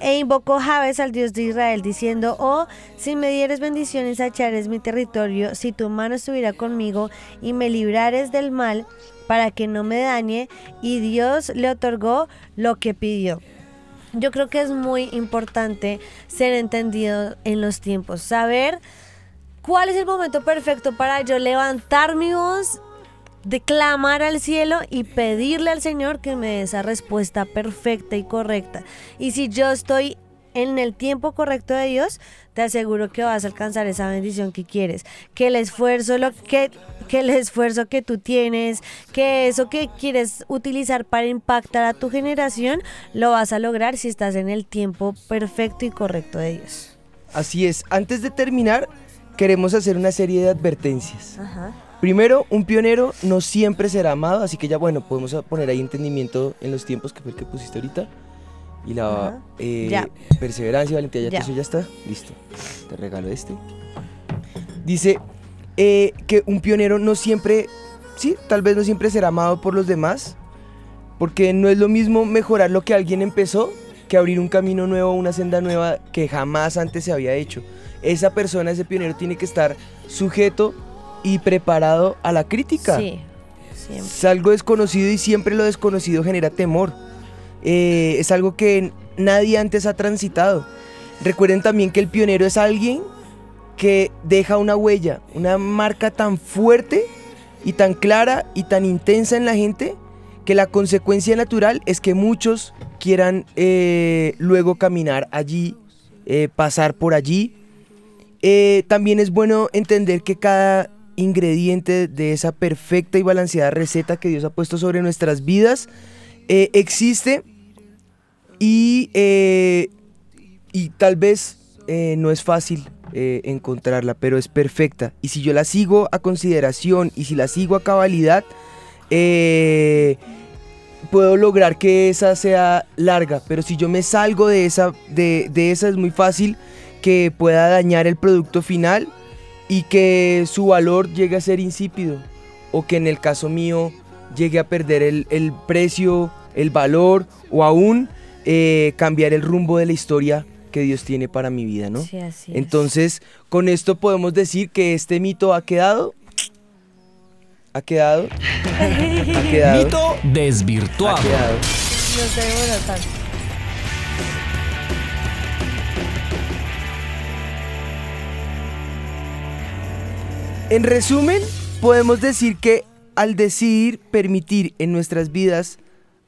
E invocó Jabes al Dios de Israel, diciendo, oh, si me dieres bendiciones a echares mi territorio, si tu mano estuviera conmigo y me librares del mal, para que no me dañe, y Dios le otorgó lo que pidió. Yo creo que es muy importante ser entendido en los tiempos, saber cuál es el momento perfecto para yo levantar mi voz de clamar al cielo y pedirle al Señor que me dé esa respuesta perfecta y correcta. Y si yo estoy en el tiempo correcto de Dios, te aseguro que vas a alcanzar esa bendición que quieres. Que el esfuerzo, lo que, que el esfuerzo que tú tienes, que eso que quieres utilizar para impactar a tu generación, lo vas a lograr si estás en el tiempo perfecto y correcto de Dios. Así es. Antes de terminar, queremos hacer una serie de advertencias. Primero, un pionero no siempre será amado, así que ya bueno, podemos poner ahí entendimiento en los tiempos que fue el que pusiste ahorita. Y la eh, Ya. perseverancia, valentía, ya, Ya. eso ya está. Listo. Te regalo este. Dice eh, que un pionero no siempre, sí, tal vez no siempre será amado por los demás, porque no es lo mismo mejorar lo que alguien empezó que abrir un camino nuevo, una senda nueva que jamás antes se había hecho. Esa persona, ese pionero, tiene que estar sujeto y preparado a la crítica. Sí, siempre. Es algo desconocido y siempre lo desconocido genera temor. Eh, es algo que nadie antes ha transitado. Recuerden también que el pionero es alguien que deja una huella, una marca tan fuerte y tan clara y tan intensa en la gente que la consecuencia natural es que muchos quieran eh, luego caminar allí, eh, pasar por allí. Eh, también es bueno entender que cada ingrediente de esa perfecta y balanceada receta que Dios ha puesto sobre nuestras vidas eh, existe y, eh, y tal vez eh, no es fácil encontrarla, pero es perfecta. Y si yo la sigo a consideración y si la sigo a cabalidad, puedo lograr que esa sea larga. Pero si yo me salgo de esa, de, de esa es muy fácil que pueda dañar el producto final y que su valor llegue a ser insípido. O que en el caso mío llegue a perder el, el precio, el valor o aún eh, cambiar el rumbo de la historia que Dios tiene para mi vida, ¿no? Sí, así es. Entonces, con esto podemos decir que este mito ha quedado. Ha quedado. ha quedado. Mito desvirtuado. Ha quedado. Se demora En resumen, podemos decir que al decidir permitir en nuestras vidas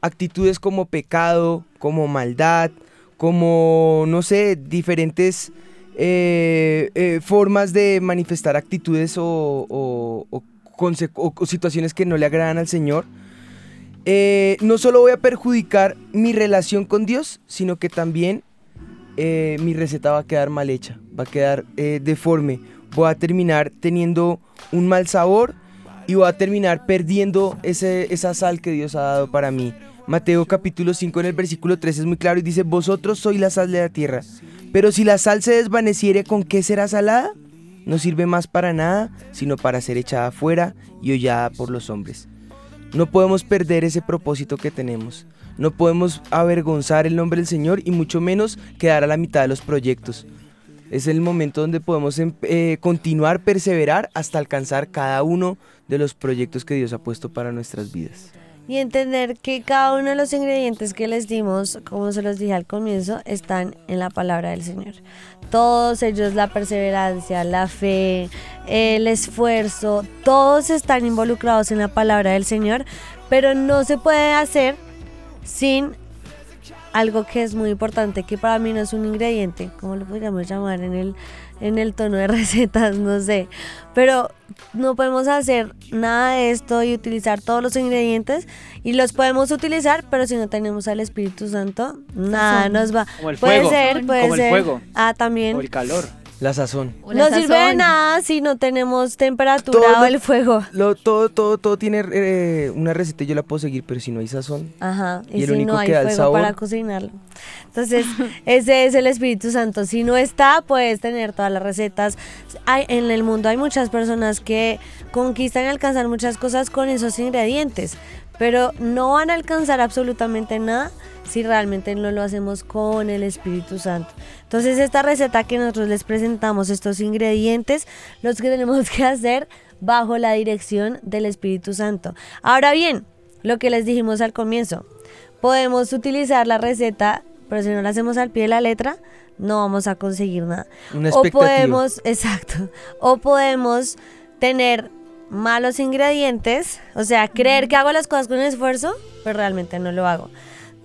actitudes como pecado, como maldad, como, no sé, diferentes eh, eh, formas de manifestar actitudes o, situaciones que no le agradan al Señor, eh, no solo voy a perjudicar mi relación con Dios, sino que también mi receta va a quedar mal hecha, va a quedar deforme, voy a terminar teniendo un mal sabor y voy a terminar perdiendo ese, esa sal que Dios ha dado para mí. Mateo capítulo 5 en el versículo 3 es muy claro y dice, vosotros sois la sal de la tierra, pero si la sal se desvaneciere, ¿con qué será salada? No sirve más para nada, sino para ser echada afuera y hollada por los hombres. No podemos perder ese propósito que tenemos. No podemos avergonzar el nombre del Señor y mucho menos quedar a la mitad de los proyectos. Es el momento donde podemos em- eh, continuar, perseverar hasta alcanzar cada uno de los proyectos que Dios ha puesto para nuestras vidas. Y entender que cada uno de los ingredientes que les dimos, como se los dije al comienzo, están en la palabra del Señor. Todos ellos, la perseverancia, la fe, el esfuerzo, todos están involucrados en la palabra del Señor, pero no se puede hacer sin algo que es muy importante, que para mí no es un ingrediente, ¿cómo lo podríamos llamar en el, en el tono de recetas? No sé. Pero no podemos hacer nada de esto y utilizar todos los ingredientes y los podemos utilizar, pero si no tenemos al Espíritu Santo, nada nos va. Como el puede fuego. ser, puede Como el fuego. Ah, también. O el calor. La sazón. No sirve de nada si no tenemos temperatura Todo o lo- el fuego. Lo, todo, todo, todo tiene eh, una receta y yo la puedo seguir, pero si no hay sazón. Ajá, y, Y el si único no hay que da el fuego sabor. para cocinarlo. Entonces, ese es el Espíritu Santo. Si no está, puedes tener todas las recetas. Hay, en el mundo hay muchas personas que conquistan y alcanzan muchas cosas con esos ingredientes, pero no van a alcanzar absolutamente nada si realmente no lo hacemos con el Espíritu Santo. Entonces, esta receta que nosotros les presentamos, estos ingredientes, los que tenemos que hacer bajo la dirección del Espíritu Santo. Ahora bien, lo que les dijimos al comienzo, podemos utilizar la receta, pero si no la hacemos al pie de la letra, no vamos a conseguir nada. Una o podemos, exacto, o podemos tener malos ingredientes, o sea, creer que hago las cosas con esfuerzo, pero realmente no lo hago.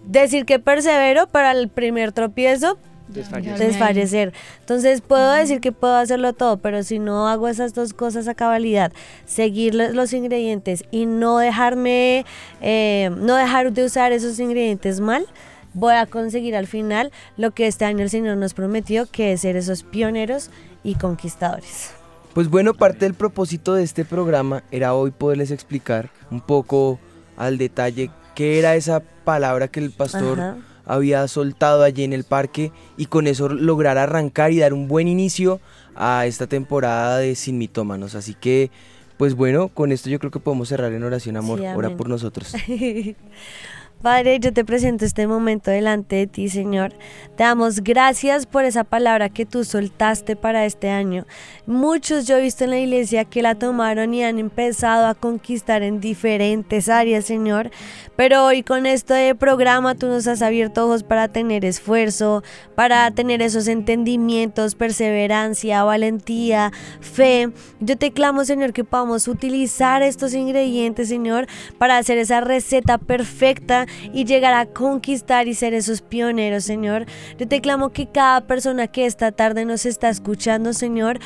Decir que persevero para el primer tropiezo, Desfallecer. desfallecer. Entonces puedo decir que puedo hacerlo todo, pero si no hago esas dos cosas a cabalidad, seguir lo- los ingredientes y no dejarme, eh, no dejar de usar esos ingredientes mal, voy a conseguir al final lo que este año el Señor nos prometió, que es ser esos pioneros y conquistadores. Pues bueno, parte del propósito de este programa era hoy poderles explicar un poco al detalle qué era esa palabra que el pastor Ajá. había soltado allí en el parque y con eso lograr arrancar y dar un buen inicio a esta temporada de Sin Mitómanos. Así que, pues bueno, con esto yo creo que podemos cerrar en oración, amor. Sí, Ora por nosotros. Padre, yo te presento este momento delante de ti, Señor. Te damos gracias por esa palabra que tú soltaste para este año. Muchos yo he visto en la iglesia que la tomaron y han empezado a conquistar en diferentes áreas, Señor. Pero hoy con este programa tú nos has abierto ojos para tener esfuerzo, para tener esos entendimientos, perseverancia, valentía, fe. Yo te clamo, Señor, que podamos utilizar estos ingredientes, Señor, para hacer esa receta perfecta y llegar a conquistar y ser esos pioneros, Señor. Yo te clamo que cada persona que esta tarde nos está escuchando, Señor,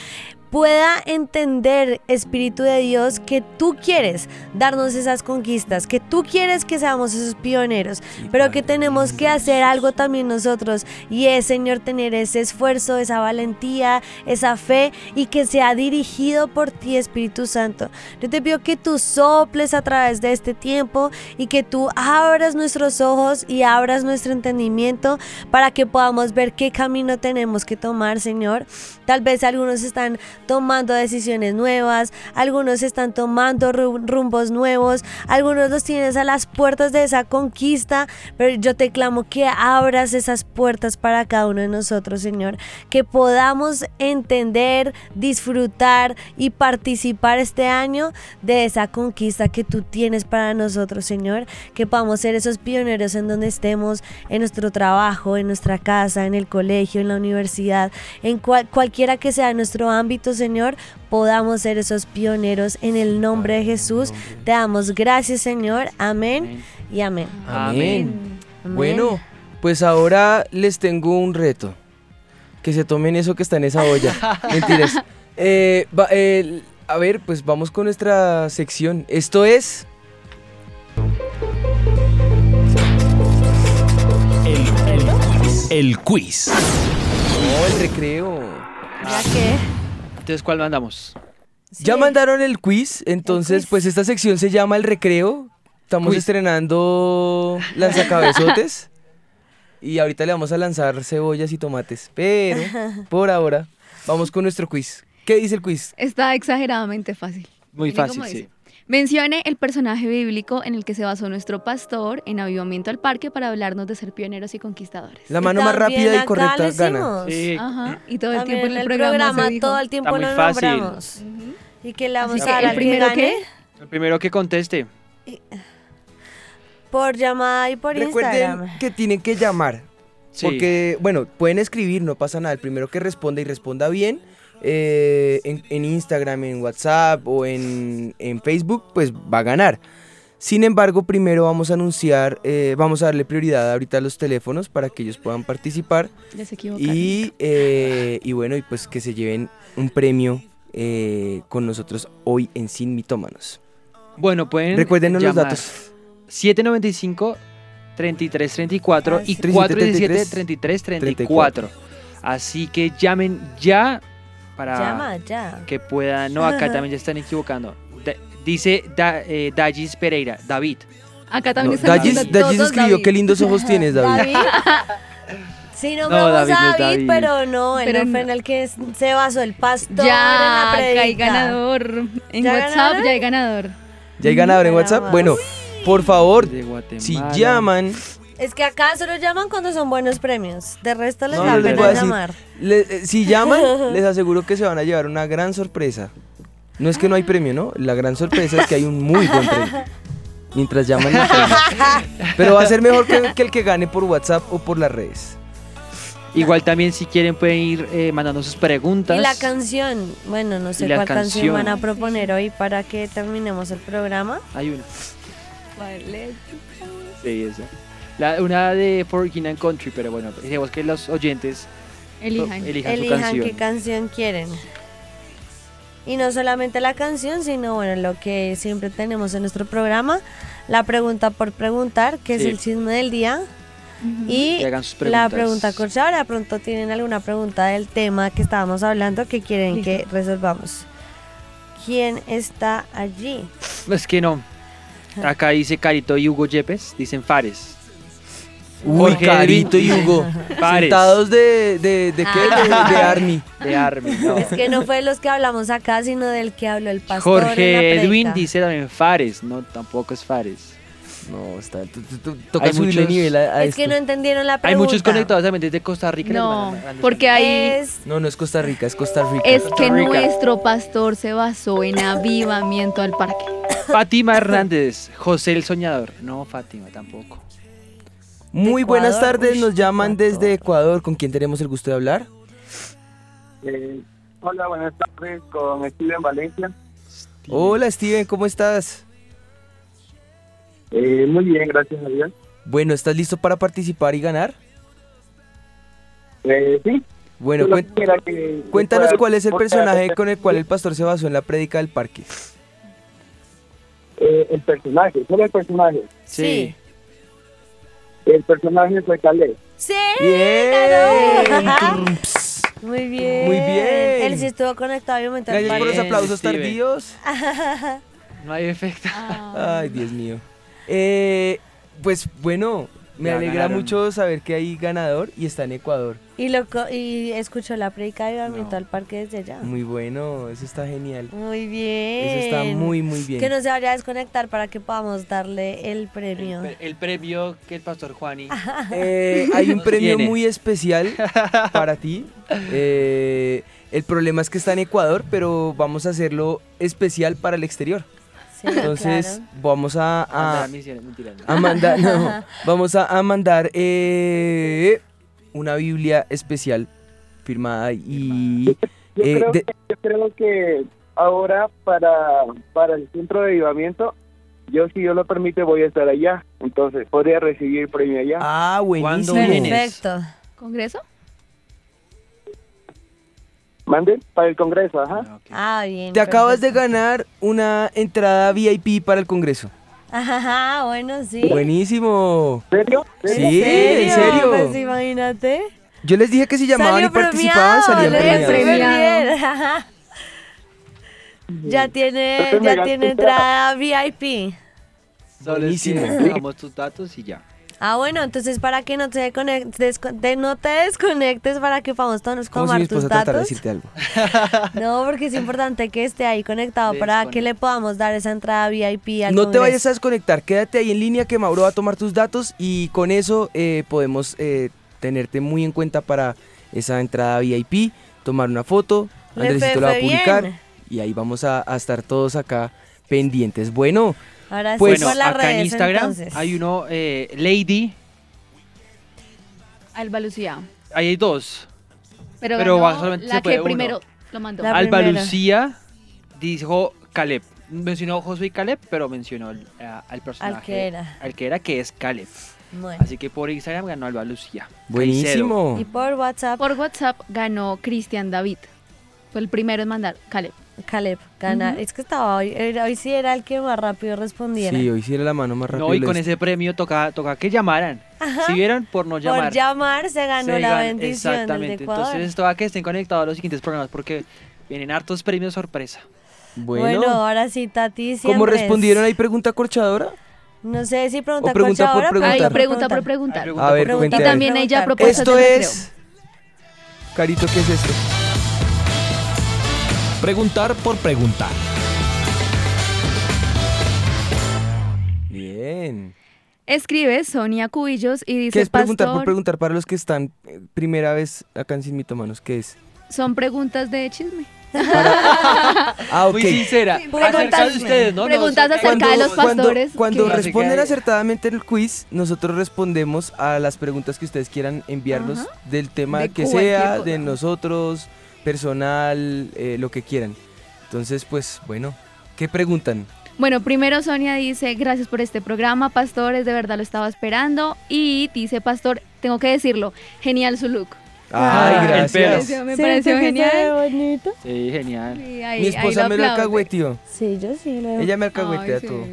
pueda entender, Espíritu de Dios, que tú quieres darnos esas conquistas, que tú quieres que seamos esos pioneros, pero que tenemos que hacer algo también nosotros y es, Señor, tener ese esfuerzo, esa valentía, esa fe y que sea dirigido por ti, Espíritu Santo. Yo te pido que tú soples a través de este tiempo y que tú abras nuestros ojos y abras nuestro entendimiento para que podamos ver qué camino tenemos que tomar, Señor. Tal vez algunos están tomando decisiones nuevas, algunos están tomando ru- rumbos nuevos, algunos los tienes a las puertas de esa conquista, pero yo te clamo que abras esas puertas para cada uno de nosotros, Señor, que podamos entender, disfrutar y participar este año de esa conquista que tú tienes para nosotros, Señor, que podamos ser esos pioneros en donde estemos, en nuestro trabajo, en nuestra casa, en el colegio, en la universidad, en cual- cualquiera que sea nuestro ámbito, Señor, podamos ser esos pioneros en el nombre de Jesús. Te damos gracias, Señor. Amén y amén. Amén. Amén. Bueno, pues ahora les tengo un reto. Que se tomen eso que está en esa olla. Mentiras. Eh, va- eh, a ver, pues vamos con nuestra sección. Esto es... El quiz. Oh, el recreo. ¿Ya qué? Entonces, ¿cuál mandamos? Ya mandaron el quiz, entonces pues esta sección se llama el recreo. Estamos Quiz. estrenando lanzacabezotes. y ahorita le vamos a lanzar cebollas y tomates. Pero por ahora vamos con nuestro quiz. ¿Qué dice el quiz? Está exageradamente fácil. Muy fácil, sí. Mencione el personaje bíblico en el que se basó nuestro pastor en Avivamiento al Parque para hablarnos de ser pioneros y conquistadores. La mano más rápida y acá correcta lo gana. Sí. Ajá. Y todo el También tiempo en el, el programa, programa se dijo. todo el tiempo lo nombramos. ¿Y que le vamos Así a dar el que primero gane? que El primero que conteste. Por llamada y por Recuerden Instagram. que tienen que llamar. Sí. Porque, bueno, pueden escribir, no pasa nada. El primero que responda y responda bien eh, en, en Instagram, en WhatsApp o en, en Facebook, pues va a ganar. Sin embargo, primero vamos a anunciar, eh, vamos a darle prioridad ahorita a los teléfonos para que ellos puedan participar. Ya se equivocaron. Y, eh, y bueno, y pues que se lleven un premio eh, con nosotros hoy en Sin Mitómanos. Bueno, pueden Recuérdenos los datos. 795 3334 y 417 3334. Así que llamen ya para Llama ya. que puedan. No, acá también ya están equivocando. Da- dice Da- eh, Dallis Pereira, David. Acá No, también diciendo Dallis todos escribió, David. qué lindos ojos tienes, David. David. Sí, no, No, vamos David a no David, David. pero no, él Pero no fue no. en el que se basó el pastor en Ya, la acá hay ganador. En ¿Ya WhatsApp ganaron? ya hay ganador. ¿Ya hay ganador en Nada WhatsApp? Bueno, por favor, si llaman, Es que acá solo llaman cuando son buenos premios. De resto les No, da les pena llamar. le- eh, si llaman, les aseguro que se van a llevar una gran sorpresa. No es que no hay premio, ¿no? La gran sorpresa es que hay un muy buen premio. Mientras llaman. no. Pero va a ser mejor que, que el que gane por WhatsApp o por las redes. Igual también si quieren pueden ir eh, mandando sus preguntas. Y la canción, bueno, no sé cuál canción. canción. van a proponer hoy para que terminemos el programa. Hay una. Vale. Sí, esa. La- una de For King and Country, pero bueno, dijimos que los oyentes Elijan. elijan, su Elijan canción. qué canción quieren. Y no solamente la canción, sino bueno, lo que siempre tenemos en nuestro programa, la pregunta por preguntar, que es el chisme del día. Y la pregunta corchada, de pronto tienen alguna pregunta del tema que estábamos hablando que quieren que resolvamos. ¿Quién está allí? Es que no. Acá dice Carito y Hugo Yepes, dicen Fares. Uy, Jorge Carito y. Hugo. Sentados de, de, de qué? De, de Army. De Army, no. Es que no fue de los que hablamos acá, sino del que habló el pastor. en la Jorge Edwin dice también Fares, no, tampoco es Fares. No, está, tú- tú- tú- toca Hay muchos- nivel a, a Es esto. que no entendieron la Hay pregunta. muchos conectados también desde Costa Rica. No, porque ahí Es No, no es Costa Rica, es Costa Rica. es que Costa Rica. nuestro pastor se basó en avivamiento al parque. Fátima Hernández, José el Soñador. No, Fátima tampoco. Muy buenas Ecuador, tardes, uy, nos llaman Ecuador. desde Ecuador. ¿Con quién tenemos el gusto de hablar? Eh, hola, buenas tardes con Steven Valencia. Hola Steven, ¿cómo estás? Eh, muy bien, gracias a Dios. Bueno, ¿estás listo para participar y ganar? Eh, sí. Bueno, que- cuéntanos cuál es el personaje con el cual el pastor se basó en la prédica del parque. Eh, el personaje, solo el personaje. Sí. El personaje fue Caleb. Sí, ganó. Muy bien. Muy bien. Él sí estuvo conectado obviamente al Gracias por los aplausos Steven. tardíos. No hay efecto. Ay, Dios mío. Eh, pues bueno, me Ya alegra ganaron. mucho saber que hay ganador y está en Ecuador. Y, lo, co- y escuchó la predica de avivamiento al parque desde allá. Muy bueno, eso está genial. Muy bien. Eso está muy, muy bien. Que no se vaya a desconectar para que podamos darle el premio. El, el premio que el pastor Juani. Eh, hay un premio tiene. muy especial para ti. Eh, el problema es que está en Ecuador, pero vamos a hacerlo especial para el exterior. Sí, Entonces claro. vamos a, a, Mandar no. a mandar, no, vamos a, a mandar eh, una Biblia especial firmada y Yo, eh, creo, de- que, yo creo que ahora para, para el centro de avivamiento, yo si Dios lo permite voy a estar allá. Entonces podría recibir el premio allá. ah buenísimo. Perfecto. ¿Congreso? Mande para el Congreso, ajá. Ah, bien. Te acabas de ganar una entrada VIP para el Congreso. Ajá, bueno, sí. Buenísimo. ¿En serio? Sí, en serio. Pues imagínate. Yo les dije que si llamaban Salió y participaban salían premiados. premiado. Ya tiene, ya tiene entrada VIP. Buenísimo. dejamos tus datos y ya. Ah, bueno, entonces para que no te, desconec- desco- de- no te desconectes para que podamos todos Como si tus de datos. decirte algo. No, porque es importante que esté ahí conectado para que le podamos dar esa entrada VIP al No te vayas a desconectar, quédate ahí en línea que Mauro va a tomar tus datos y con eso eh, podemos eh, tenerte muy en cuenta para esa entrada VIP, tomar una foto, Le Andresito la va a publicar bien. y ahí vamos a, a estar todos acá pendientes. Bueno, Ahora Pues- sí, bueno, acá en Instagram entonces. hay uno, eh, Lady, Alba Lucía. ahí hay dos. Pero, Pero ganó solamente la se puede que uno. primero lo mandó. La Alba primera. Lucía dijo Caleb. mencionó Josué y Caleb, pero mencionó a- al personaje. que era. Al que era, que es Caleb. Bueno. Así que por Instagram ganó Alba Lucía. Buenísimo. Y por WhatsApp. Por WhatsApp ganó Cristian David. Fue el primero en mandar. Caleb. Caleb gana. Es que estaba hoy, hoy sí era el que más rápido respondiera. Sí, hoy sí era la mano más rápida. No, y con ese premio toca, toca que llamaran. Si vieron, por no llamar. Por llamar se ganó Se la gan- bendición del Exactamente. de Ecuador. Entonces, toca que estén conectados a los siguientes programas porque vienen hartos premios sorpresa. Bueno, ahora sí, Tati. ¿Cómo respondieron ahí pregunta corchadora? No sé si pregunta, pregunta por preguntar. Ahí pregunta por preguntar. A ver, Preguntar, cuenta. Y también hay ya propuestas Esto es... Carito, ¿qué es esto? Preguntar por preguntar. Bien. Escribe Sonia Cubillos y dice, ¿Qué es preguntar Pastor, por preguntar para los que están eh, primera vez acá en Sin Mitomanos? ¿Qué es? son preguntas de chisme. Ah, ok. Muy sincera. Acerca de ustedes, ¿no? Preguntas acerca de los Cuando, pastores. cuando que- responden acertadamente el quiz, nosotros respondemos a las preguntas que ustedes quieran enviarnos Ajá. del tema De que sea, de nosotros, personal, eh, lo que quieran. Entonces, pues, bueno, ¿qué preguntan? Bueno, primero Sonia dice, gracias por este programa, pastores, de verdad lo estaba esperando. Y dice, pastor, tengo que decirlo, genial su look. Ay, el gracias. pelo. Me Sí, pareció genial. bonito. Sí, genial. Sí, ahí- Mi ahí esposa me lo alcahueteó. Sí, yo sí. Lo... Ella me Ay, alcahuetea sí. todo.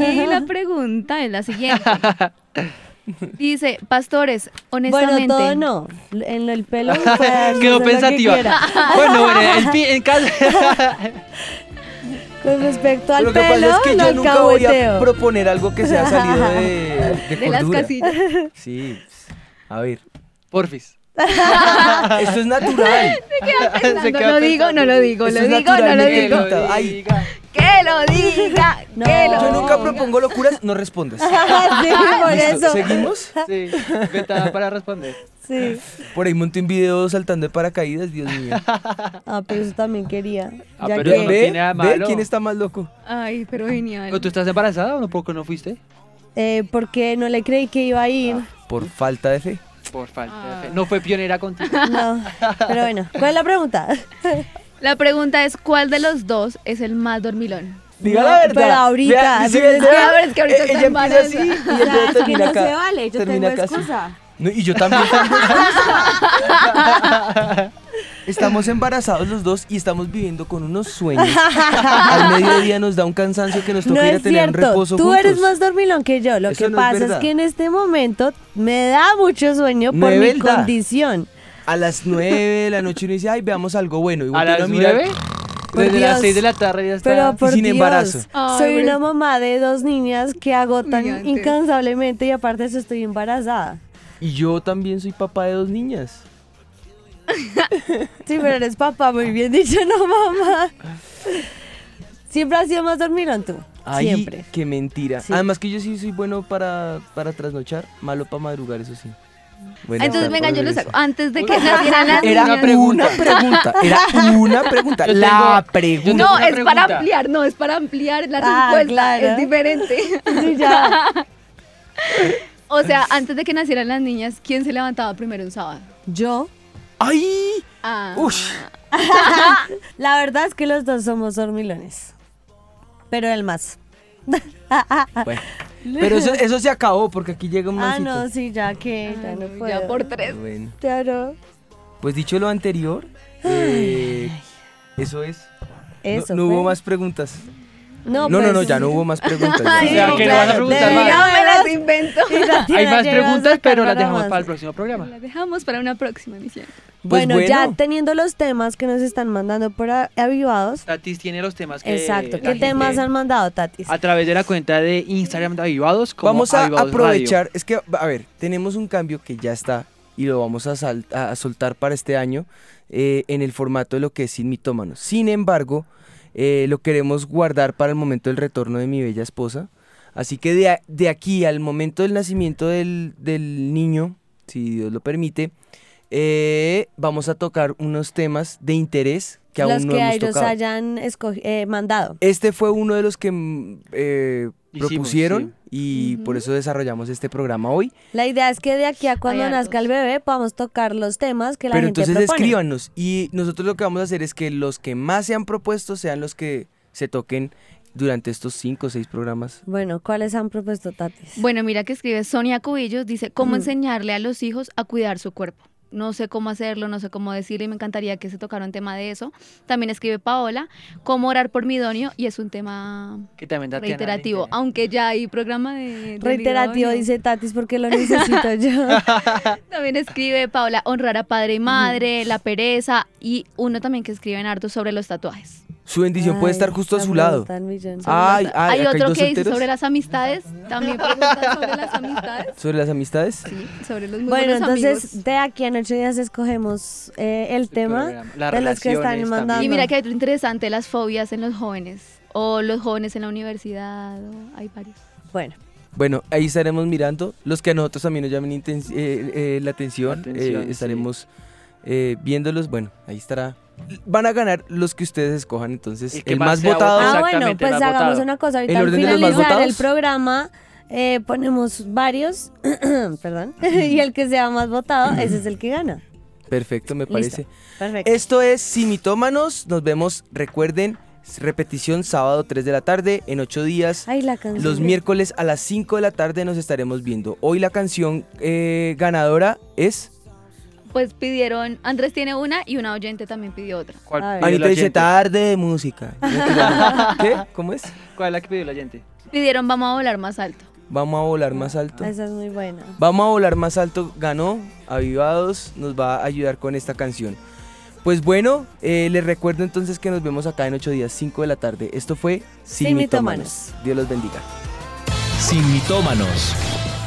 Y la pregunta es la siguiente. Dice, pastores, Bueno, honestamente. todo no. En lo del pelo Quedó que pensativa. quiera. Bueno, bueno, en, fin, en caso. Con respecto al Lo que pelo, pasa es que no yo nunca voy a proponer algo que sea salido de, de, De las casillas. Sí, a ver. Porfis. Esto es natural. Se queda pensando, Se queda lo digo, no lo digo, Esto lo digo, no lo digo. Ay, Que lo diga, No. que lo yo nunca diga. propongo locuras, no respondas. sí, por ¿Listo? eso. ¿Seguimos? Sí, ventaja para responder. Sí. Por ahí monté un video saltando de paracaídas, Dios mío. Ah, pero eso también quería. Ah, ya pero que... no ¿Ve? tiene nada ¿Ve malo. quién está más loco? Ay, pero genial. ¿Pero ¿Tú estás embarazada o no? ¿Por qué no fuiste? Eh, porque no le creí que iba a ir. Por falta de fe. Por falta Ah. de fe. No fue pionera contigo. No. Pero bueno, ¿cuál es la pregunta? La pregunta es, ¿cuál de los dos es el más dormilón? Diga No, la verdad. pero ahorita, Vea, ¿sí es que- a ver, es que ahorita eh, ella empieza así y es termina no acá. se vale, yo termina tengo acá excusa. No, y yo también. Estamos embarazados los dos y estamos viviendo con unos sueños. Al mediodía nos da un cansancio que nos toca No ir a es tener un cierto, reposo tú juntos. eres más dormilón que yo. Lo Eso que no es pasa es, verdad. que en este momento me da mucho sueño No por es mi verdad. condición. A las 9 de la noche uno dice, ay, veamos algo bueno. Y ¿A las uno mirar, nueve? Por Desde las Dios. 6 de la tarde ya está. Pero por sin Dios, embarazo. Ay, soy una mamá de dos niñas que agotan Gigante. incansablemente y aparte de eso estoy embarazada. Y yo también soy papá de dos niñas. Sí, pero eres papá, muy bien dicho, no mamá. Siempre has sido más dormilón tú. Ay, Siempre. qué mentira. Sí. Además que yo sí soy bueno para, para trasnochar, malo para madrugar, eso sí. Bueno, Entonces, venga, yo eso. hago. Antes de que nacieran las Era niñas. una pregunta. Era una pregunta. Yo la tengo- pregunta. No, es para ampliar, no, es para ampliar la Ah, respuesta. claro. Es diferente. Sí, ya. o sea, antes de que nacieran las niñas, ¿quién se levantaba primero un sábado? Yo, ¡Ay! Ah. Ush. la verdad es que los dos somos dormilones. Pero el más. Bueno, pero eso, eso se acabó porque aquí llega un Ah, no, sí, ya que ya no puedo. Ya por tres. Bueno, no. pues dicho lo anterior, eh, eso es. No- Eso no, hubo fue. más preguntas. No, No, no, pues, no, ya no hubo más preguntas. ya. O sea, que no vas a preguntar Debería más. No me las invento. Hay más preguntas, pero las dejamos más. para el próximo programa. Las dejamos para una próxima emisión. Pues bueno, ya teniendo los temas que nos están mandando por avivados. Tatis tiene los temas que. Exacto. ¿Qué gente- temas han mandado, Tatis? A través de la cuenta de Instagram de Avivados. Como Vamos a Avivados aprovechar, es que, a ver, tenemos un cambio que ya está y lo vamos a, sal- a soltar para este año eh, en el formato de lo que es Sin Mitómanos. Sin embargo, eh, lo queremos guardar para el momento del retorno de mi bella esposa. Así que de, de aquí al momento del nacimiento del, del niño, si Dios lo permite, eh, vamos a tocar unos temas de interés que los aún no que hemos ellos tocado. hayan escogi- eh, mandado. Este fue uno de los que mm, eh, Hicimos, propusieron y por eso desarrollamos este programa hoy. La idea es que de aquí a cuando Hay nazca el bebé podamos tocar los temas que la Pero gente entonces propone. escríbanos y nosotros lo que vamos a hacer es que los que más se han propuesto sean los que se toquen durante estos cinco o seis programas. Bueno, ¿cuáles han propuesto Tatis? Bueno, mira que escribe Sonia Cubillos, dice, ¿cómo enseñarle a los hijos a cuidar su cuerpo? No sé cómo hacerlo, no sé cómo decirle y me encantaría que se tocara un tema de eso. También escribe Paola, cómo orar por mi idóneo y es un tema Que también Tatiana reiterativo, aunque ya hay programa de... del Reiterativo, dice Tatis, porque lo necesito yo. También escribe Paola, honrar a padre y madre, la pereza y uno también que escribe en harto sobre los tatuajes. Su bendición puede Ay, estar justo a su lado. Ay, ay, hay otro dos que dice sobre las amistades, también preguntan sobre las amistades, ¿Sobre las amistades? sí, sobre los muy Bueno, entonces amigos. de aquí en ocho días escogemos eh, el tema. Las de los que están relaciones mandando. Y mira que hay otro interesante, las fobias en los jóvenes, o los jóvenes en la universidad, o hay varios. Bueno, Bueno, ahí estaremos mirando. Los que a nosotros también nos llamen eh, eh, la atención, La atención, eh, sí. estaremos eh, viéndolos. Bueno, ahí estará. Van a ganar los que ustedes escojan, entonces El más, votado. ah, bueno, pues hagamos votado. una cosa. Ahorita ¿El al orden de los más finalizar el programa eh, ponemos varios, perdón, y el que sea más votado, ese es el que gana. Perfecto, me Listo. parece. Perfecto. Esto es Simitómanos. Nos vemos, recuerden, repetición sábado 3 de la tarde en 8 días. Ay, la canción. Los miércoles a las 5 de la tarde nos estaremos viendo. Hoy la canción eh, ganadora es Pues pidieron, Andrés tiene una y una oyente también pidió otra. ¿Cuál A ver. pidió el Anita dice tarde de música. ¿Qué? ¿Cómo es? ¿Cuál es la que pidió el oyente? Pidieron vamos a volar más alto. Vamos a volar más alto. Esa es muy buena. Vamos a volar más alto, ganó, Avivados nos va a ayudar con esta canción. Pues bueno, eh, les recuerdo entonces que nos vemos acá en 8 días, 5 de la tarde. Esto fue Sin, Sin Mitómanos. Mitómanos. Dios los bendiga. Sin mitómanos.